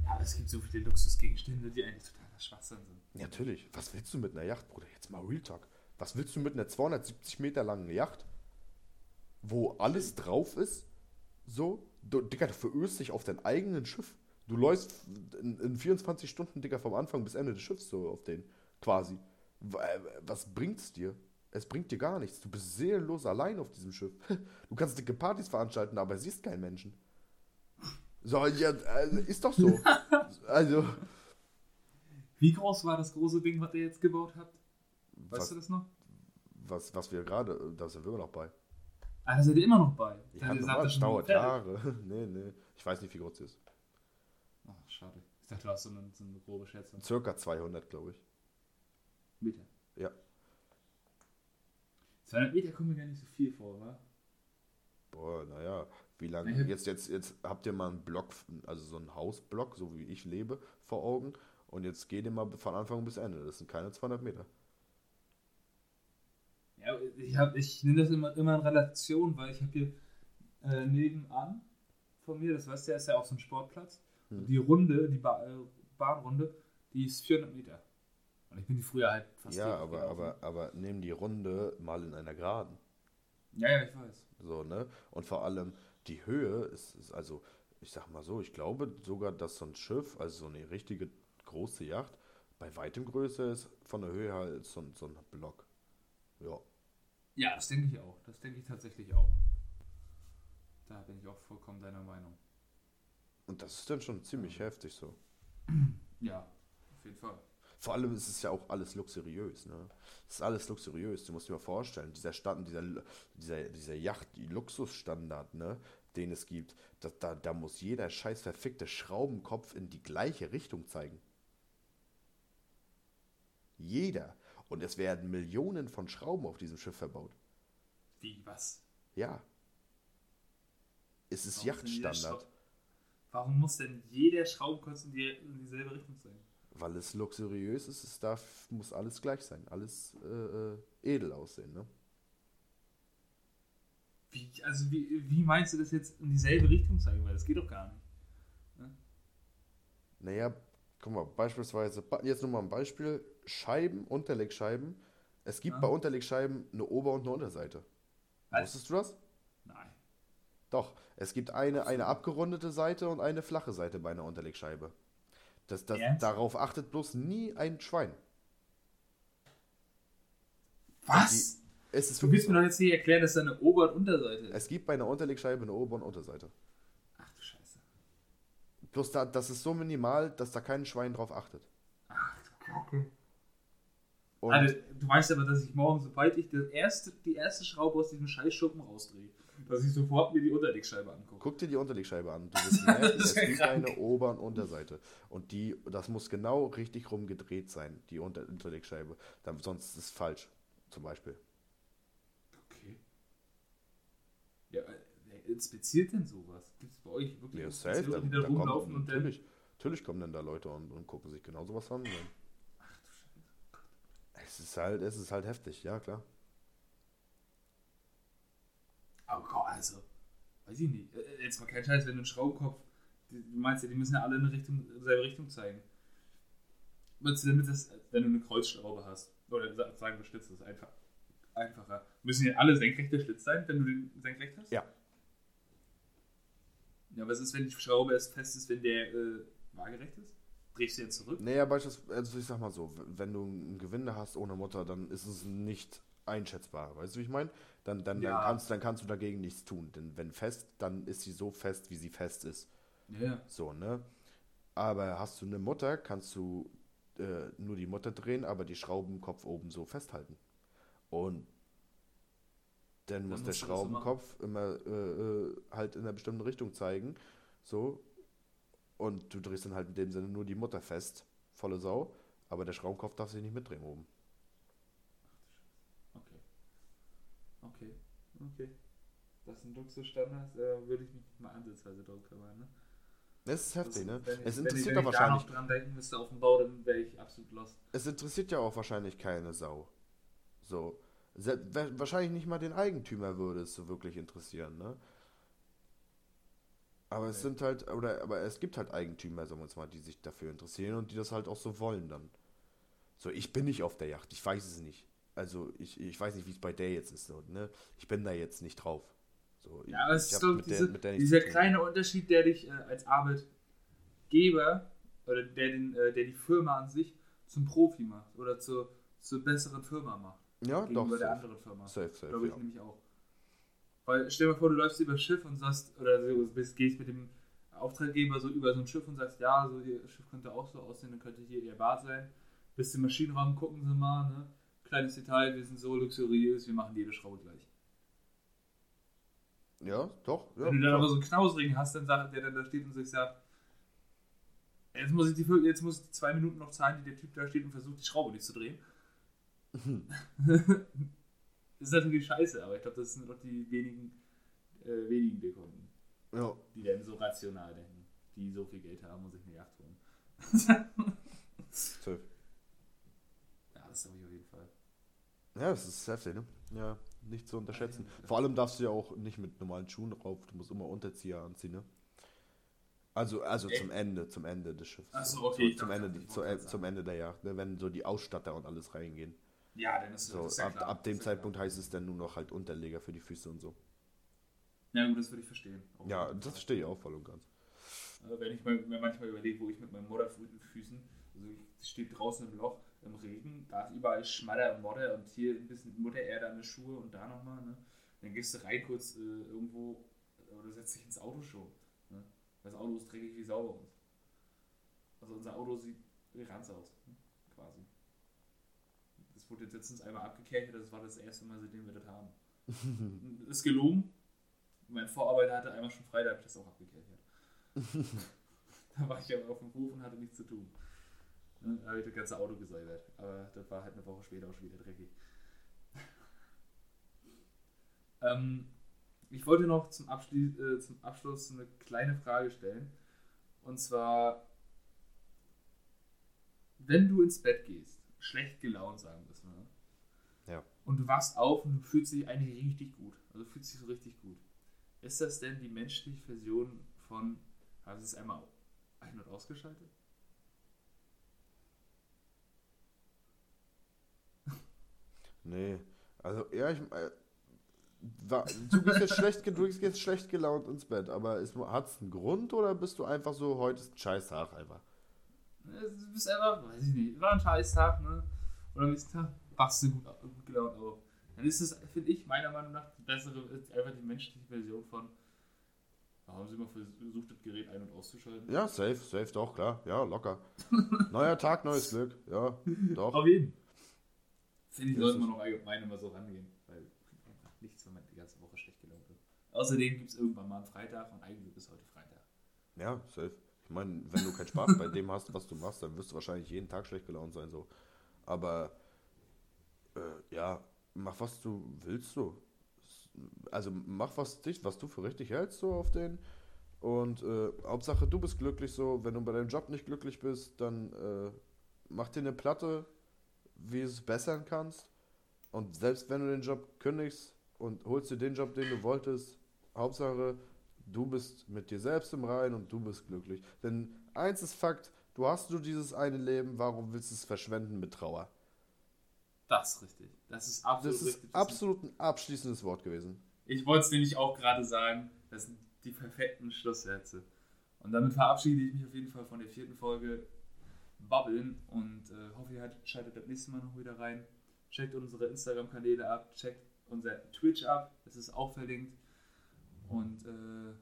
Ja, aber es gibt so viele Luxusgegenstände, die eigentlich totaler Schwachsinn sind. Natürlich. Was willst du mit einer Yacht, Bruder? Jetzt mal Real Talk. Was willst du mit einer 270 Meter langen Yacht, wo alles drauf ist? So, du, Digga, du verirrst dich auf dein eigenen Schiff. Du läufst in, in 24 Stunden, Digga, vom Anfang bis Ende des Schiffs so auf den, quasi. Äh, Was bringt's dir? Es bringt dir gar nichts. Du bist seelenlos allein auf diesem Schiff. (laughs) Du kannst dicke Partys veranstalten, aber siehst keinen Menschen. So, ja, also, ist doch so. (laughs) Also, Wie groß war das große Ding, was ihr jetzt gebaut habt? Weißt Was? du das noch? was, was wir gerade, da sind wir immer noch bei. Ah, da seid ihr immer noch bei. Ja, normal, das dauert. Jahre. (laughs) nee, nee. Ich weiß nicht, wie groß sie ist. Ach, schade. Ich dachte, du hast so eine, so eine grobe Schätzung. Circa 200, glaube ich. Meter. Ja. 200 Meter kommen mir gar nicht so viel vor, wa? Boah, naja, wie lange? Ja. Jetzt, jetzt, jetzt habt ihr mal einen Block, also so einen Hausblock, so wie ich lebe, vor Augen. Und jetzt geht ihr mal von Anfang bis Ende. Das sind keine 200 Meter. Ja, ich, hab, ich nehme das immer, immer in Relation, weil ich habe hier äh, nebenan von mir, das weißt du, ist ja auch so ein Sportplatz. Hm. Und die Runde, die ba äh, Bahnrunde, die ist 400 Meter. Und ich bin die früher halt fast Ja, aber, aber, aber nehmen die Runde mal in einer Geraden. Ja, ja, ich weiß. So, ne? Und vor allem die Höhe ist, ist also, ich sag mal so, ich glaube sogar, dass so ein Schiff, also so eine richtige große Yacht, bei weitem größer ist von der Höhe her als so ein, so ein Block. Ja. Ja, das denke ich auch. Das denke ich tatsächlich auch. Da bin ich auch vollkommen deiner Meinung. Und das ist dann schon ziemlich heftig so. Ja, auf jeden Fall. Vor allem ist es ja auch alles luxuriös, ne? Es ist alles luxuriös. Du musst dir mal vorstellen, dieser Stand, dieser, dieser, dieser Yacht, die Luxusstandard, ne, den es gibt, da, da, da muss jeder scheiß verfickte Schraubenkopf in die gleiche Richtung zeigen. Jeder. Und es werden Millionen von Schrauben auf diesem Schiff verbaut. Wie, was? Ja. Es ist Warum Yachtstandard, Warum muss denn jeder Schraubenkopf in, die, in dieselbe Richtung sein? Weil es luxuriös ist. Es darf, muss alles gleich sein, alles äh, äh, edel aussehen, ne? Wie, also wie, wie meinst du das jetzt in dieselbe Richtung zeigen? Weil das geht doch gar nicht. Naja, guck mal, beispielsweise, jetzt nur mal ein Beispiel, Scheiben, Unterlegscheiben. Es gibt Ja. bei Unterlegscheiben eine Ober- und eine Unterseite. Was? Wusstest du das? Nein. Doch, es gibt eine, eine abgerundete Seite und eine flache Seite bei einer Unterlegscheibe. Das, das, Ernst? darauf achtet bloß nie ein Schwein. Was? Es ist du willst mir so. doch jetzt nicht erklären, dass da eine Ober- und Unterseite ist. Es gibt bei einer Unterlegscheibe eine Ober- und Unterseite. Ach du Scheiße. Bloß da, das ist so minimal, dass da kein Schwein drauf achtet. Ach du Kacke. Und Alter, du weißt aber, dass ich morgen, sobald ich das erste, die erste Schraube aus diesem Scheißschuppen rausdrehe, dass ich sofort mir die Unterlegscheibe angucke. Guck dir die Unterlegscheibe an. Du merken, (laughs) Das es gibt krank. eine Ober- und Unterseite. Und die, das muss genau richtig rumgedreht sein, die Unter Unterlegscheibe. Dann, sonst ist es falsch, zum Beispiel. Okay. Ja, äh, wer inspiziert denn sowas? Gibt es bei euch wirklich Ja, Inspizierer, safe. Da, die da da kommen, rumlaufen und dann. natürlich, natürlich kommen dann da Leute und, und gucken sich genau sowas an. Ach du Scheiße. Es ist halt, es ist halt heftig, ja klar. Aber Gott, also, weiß ich nicht. Äh, Jetzt mal kein Scheiß, wenn du einen Schraubenkopf, du meinst ja, die müssen ja alle in eine Richtung, selbe Richtung zeigen. Würdest du damit das, wenn du eine Kreuzschraube hast, oder sa- sagen wir Schlitz, das ist einfach, einfacher. Müssen ja alle senkrechter Schlitz sein, wenn du den senkrecht hast? Ja. Ja, was ist, wenn die Schraube erst fest ist, wenn der äh, waagerecht ist? Drehst du den zurück? Naja, beispielsweise, also ich sag mal so, wenn du ein Gewinde hast ohne Mutter, dann ist es nicht einschätzbar. Weißt du, wie ich meine? Dann, dann, Ja. dann, kannst, dann kannst du dagegen nichts tun. Denn wenn fest, dann ist sie so fest, wie sie fest ist. Ja. So, ne? Aber hast du eine Mutter, kannst du äh, nur die Mutter drehen, aber die Schraubenkopf oben so festhalten. Und dann muss der Schraubenkopf immer äh, äh, halt in einer bestimmten Richtung zeigen. So. Und du drehst dann halt in dem Sinne nur die Mutter fest, volle Sau, aber der Schraubenkopf darf sich nicht mitdrehen oben. Okay. Okay. Das sind Luxusstandards, da würde ich mich mal ansatzweise drauf kümmern, ne? Das ist heftig, ne? Wenn ich- Es wenn interessiert ich, doch wenn ich da wahrscheinlich, noch dran denken müsste auf dem Bau, dann wäre ich absolut lost. es interessiert ja auch wahrscheinlich keine Sau. So. Wahrscheinlich nicht mal den Eigentümer würde es so wirklich interessieren, ne? Aber es sind halt, oder, aber es gibt halt Eigentümer, sagen wir uns mal, die sich dafür interessieren und die das halt auch so wollen dann. So, ich bin nicht auf der Yacht, ich weiß es nicht. Also, ich, ich weiß nicht, wie es bei der jetzt ist, so, ne? Ich bin da jetzt nicht drauf. So, Ja, aber es ist der- diese, der nichts dieser kleine Unterschied, der dich äh, als Arbeitgeber oder der, den, äh, der die Firma an sich zum Profi macht oder zur, zur besseren Firma macht. Ja, doch. gegenüber der anderen Firma. safe, safe Glaube ich ja. nämlich auch. Weil stell dir mal vor, du läufst über Schiff und sagst, oder so, bist, gehst mit dem Auftraggeber so über so ein Schiff und sagst, ja, so ihr Schiff könnte auch so aussehen, dann könnte hier ihr Bad sein. Bist im Maschinenraum, gucken Sie mal, ne? Kleines Detail, wir sind so luxuriös, wir machen jede Schraube gleich. Ja, doch. Ja, Wenn du dann doch. aber so einen Knausring hast, dann sagt der dann da steht und sich sagt, jetzt muss ich die jetzt muss ich die zwei Minuten noch zahlen, die der Typ da steht und versucht die Schraube nicht zu drehen. (laughs) Das ist natürlich scheiße, aber ich glaube, das sind doch die wenigen, äh, wenigen der Kunden, Ja. die dann so rational denken, die so viel Geld haben und sich eine Yacht holen. Safe. ja, das jeden Fall. Ja, das ist heftig, ne? Ja, nicht zu unterschätzen. Vor allem darfst du ja auch nicht mit normalen Schuhen rauf, du musst immer Unterzieher anziehen, ne? Also, also Echt? zum Ende, zum Ende des Schiffes. Ach so, okay, ich Zum, dachte, Ende, zu, äh, zum. Ende der Yacht, ne? wenn so die Ausstatter und alles reingehen. Ja, dann ist So, das ist ja ab, klar. ab dem Zeitpunkt heißt es dann nur noch halt Unterleger für die Füße und so. Ja, gut, das würde ich verstehen. Auf Ja, das verstehe ich auch voll und ganz. Also wenn ich mir manchmal überlege, wo ich mit meinen Modderfüßen, also ich stehe draußen im Loch im Regen, da ist überall Schmadder und Modder und hier ein bisschen Muttererde an den Schuhe und da nochmal, ne? Dann gehst du rein kurz äh, irgendwo oder setzt dich ins Auto schon. Ne? Das Auto ist dreckig wie Sau bei uns. Also unser Auto sieht wie Ranz aus, ne? quasi. Das wurde jetzt letztens einmal abgekehrt, das war das erste Mal, seitdem wir das haben. (laughs) ist gelogen. Mein Vorarbeiter hatte einmal schon frei, da habe ich das auch abgekehrt. (laughs) Da war ich aber auf dem Hof und hatte nichts zu tun. Ne, Da habe ich das ganze Auto gesäubert. Aber das war halt eine Woche später auch schon wieder dreckig. (laughs) ähm, ich wollte noch zum, Abschli äh, zum Abschluss eine kleine Frage stellen. Und zwar, wenn du ins Bett gehst, schlecht gelaunt sagen wir es mal, Ja. und du wachst auf und du fühlst dich eigentlich richtig gut. Also du fühlst dich so richtig gut. Ist das denn die menschliche Version von, haben sie es einmal ein- und ausgeschaltet? Nee, also ja, ich äh, war, du bist jetzt schlecht, du gehst jetzt schlecht gelaunt ins Bett, aber hat es einen Grund oder bist du einfach so, heute ist ein scheiß Tag einfach? Du bist einfach, weiß ich nicht, war ein scheiß Tag, ne? Oder am nächsten Tag wachst du gut, gut gelaunt auf. Dann ist es, finde ich, meiner Meinung nach die bessere, einfach die menschliche Version von, haben sie mal versucht, das Gerät ein- und auszuschalten. Ja, safe, safe, doch, klar, ja, locker. Neuer Tag, neues Glück, ja, doch. Auf jeden. Finde ich, sollte man auch allgemein immer so rangehen, weil einfach nichts, wenn man die ganze Woche schlecht gelaunt ist. Außerdem gibt es irgendwann mal einen Freitag und eigentlich ist heute Freitag. Ja, safe. Ich meine, wenn du keinen Spaß bei dem hast, was du machst, dann wirst du wahrscheinlich jeden Tag schlecht gelaunt sein, so. Aber, äh, ja, mach was du willst, so. Also mach was dich, was du für richtig hältst, so auf den. Und äh, Hauptsache, du bist glücklich, so. Wenn du bei deinem Job nicht glücklich bist, dann äh, mach dir eine Platte, wie du es bessern kannst. Und selbst wenn du den Job kündigst und holst dir den Job, den du wolltest, Hauptsache, du bist mit dir selbst im Reinen und du bist glücklich. Denn eins ist Fakt, du hast nur dieses eine Leben, warum willst du es verschwenden mit Trauer? Das ist richtig. Das ist absolut Das ist richtig. absolut ein abschließendes Wort gewesen. Ich wollte es nämlich auch gerade sagen, das sind die perfekten Schlusssätze. Und damit verabschiede ich mich auf jeden Fall von der vierten Folge Babbeln und äh, hoffe, ihr halt- schaltet das nächste Mal noch wieder rein. Checkt unsere Instagram-Kanäle ab, checkt unser Twitch ab, das ist auch verlinkt. Und äh,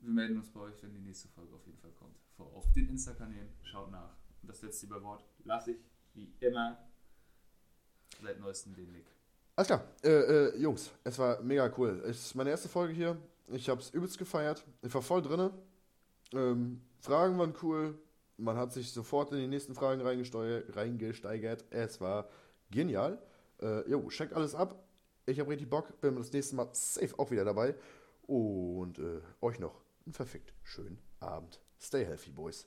wir melden uns bei euch, wenn die nächste Folge auf jeden Fall kommt. Vor, auf den Insta-Kanälen, schaut nach. Und das letzte Überwort lasse ich, wie immer, seit neuestem den Nick. Alles klar, äh, äh, Jungs, es war mega cool. Es ist meine erste Folge hier. Ich habe es übelst gefeiert. Ich war voll drinne. Ähm, Fragen waren cool. Man hat sich sofort in die nächsten Fragen reingesteigert. Es war genial. Äh, jo, checkt alles ab. Ich habe richtig Bock. Bin das nächste Mal safe auch wieder dabei. Und äh, euch noch einen verfickt schönen Abend. Stay healthy, Boys.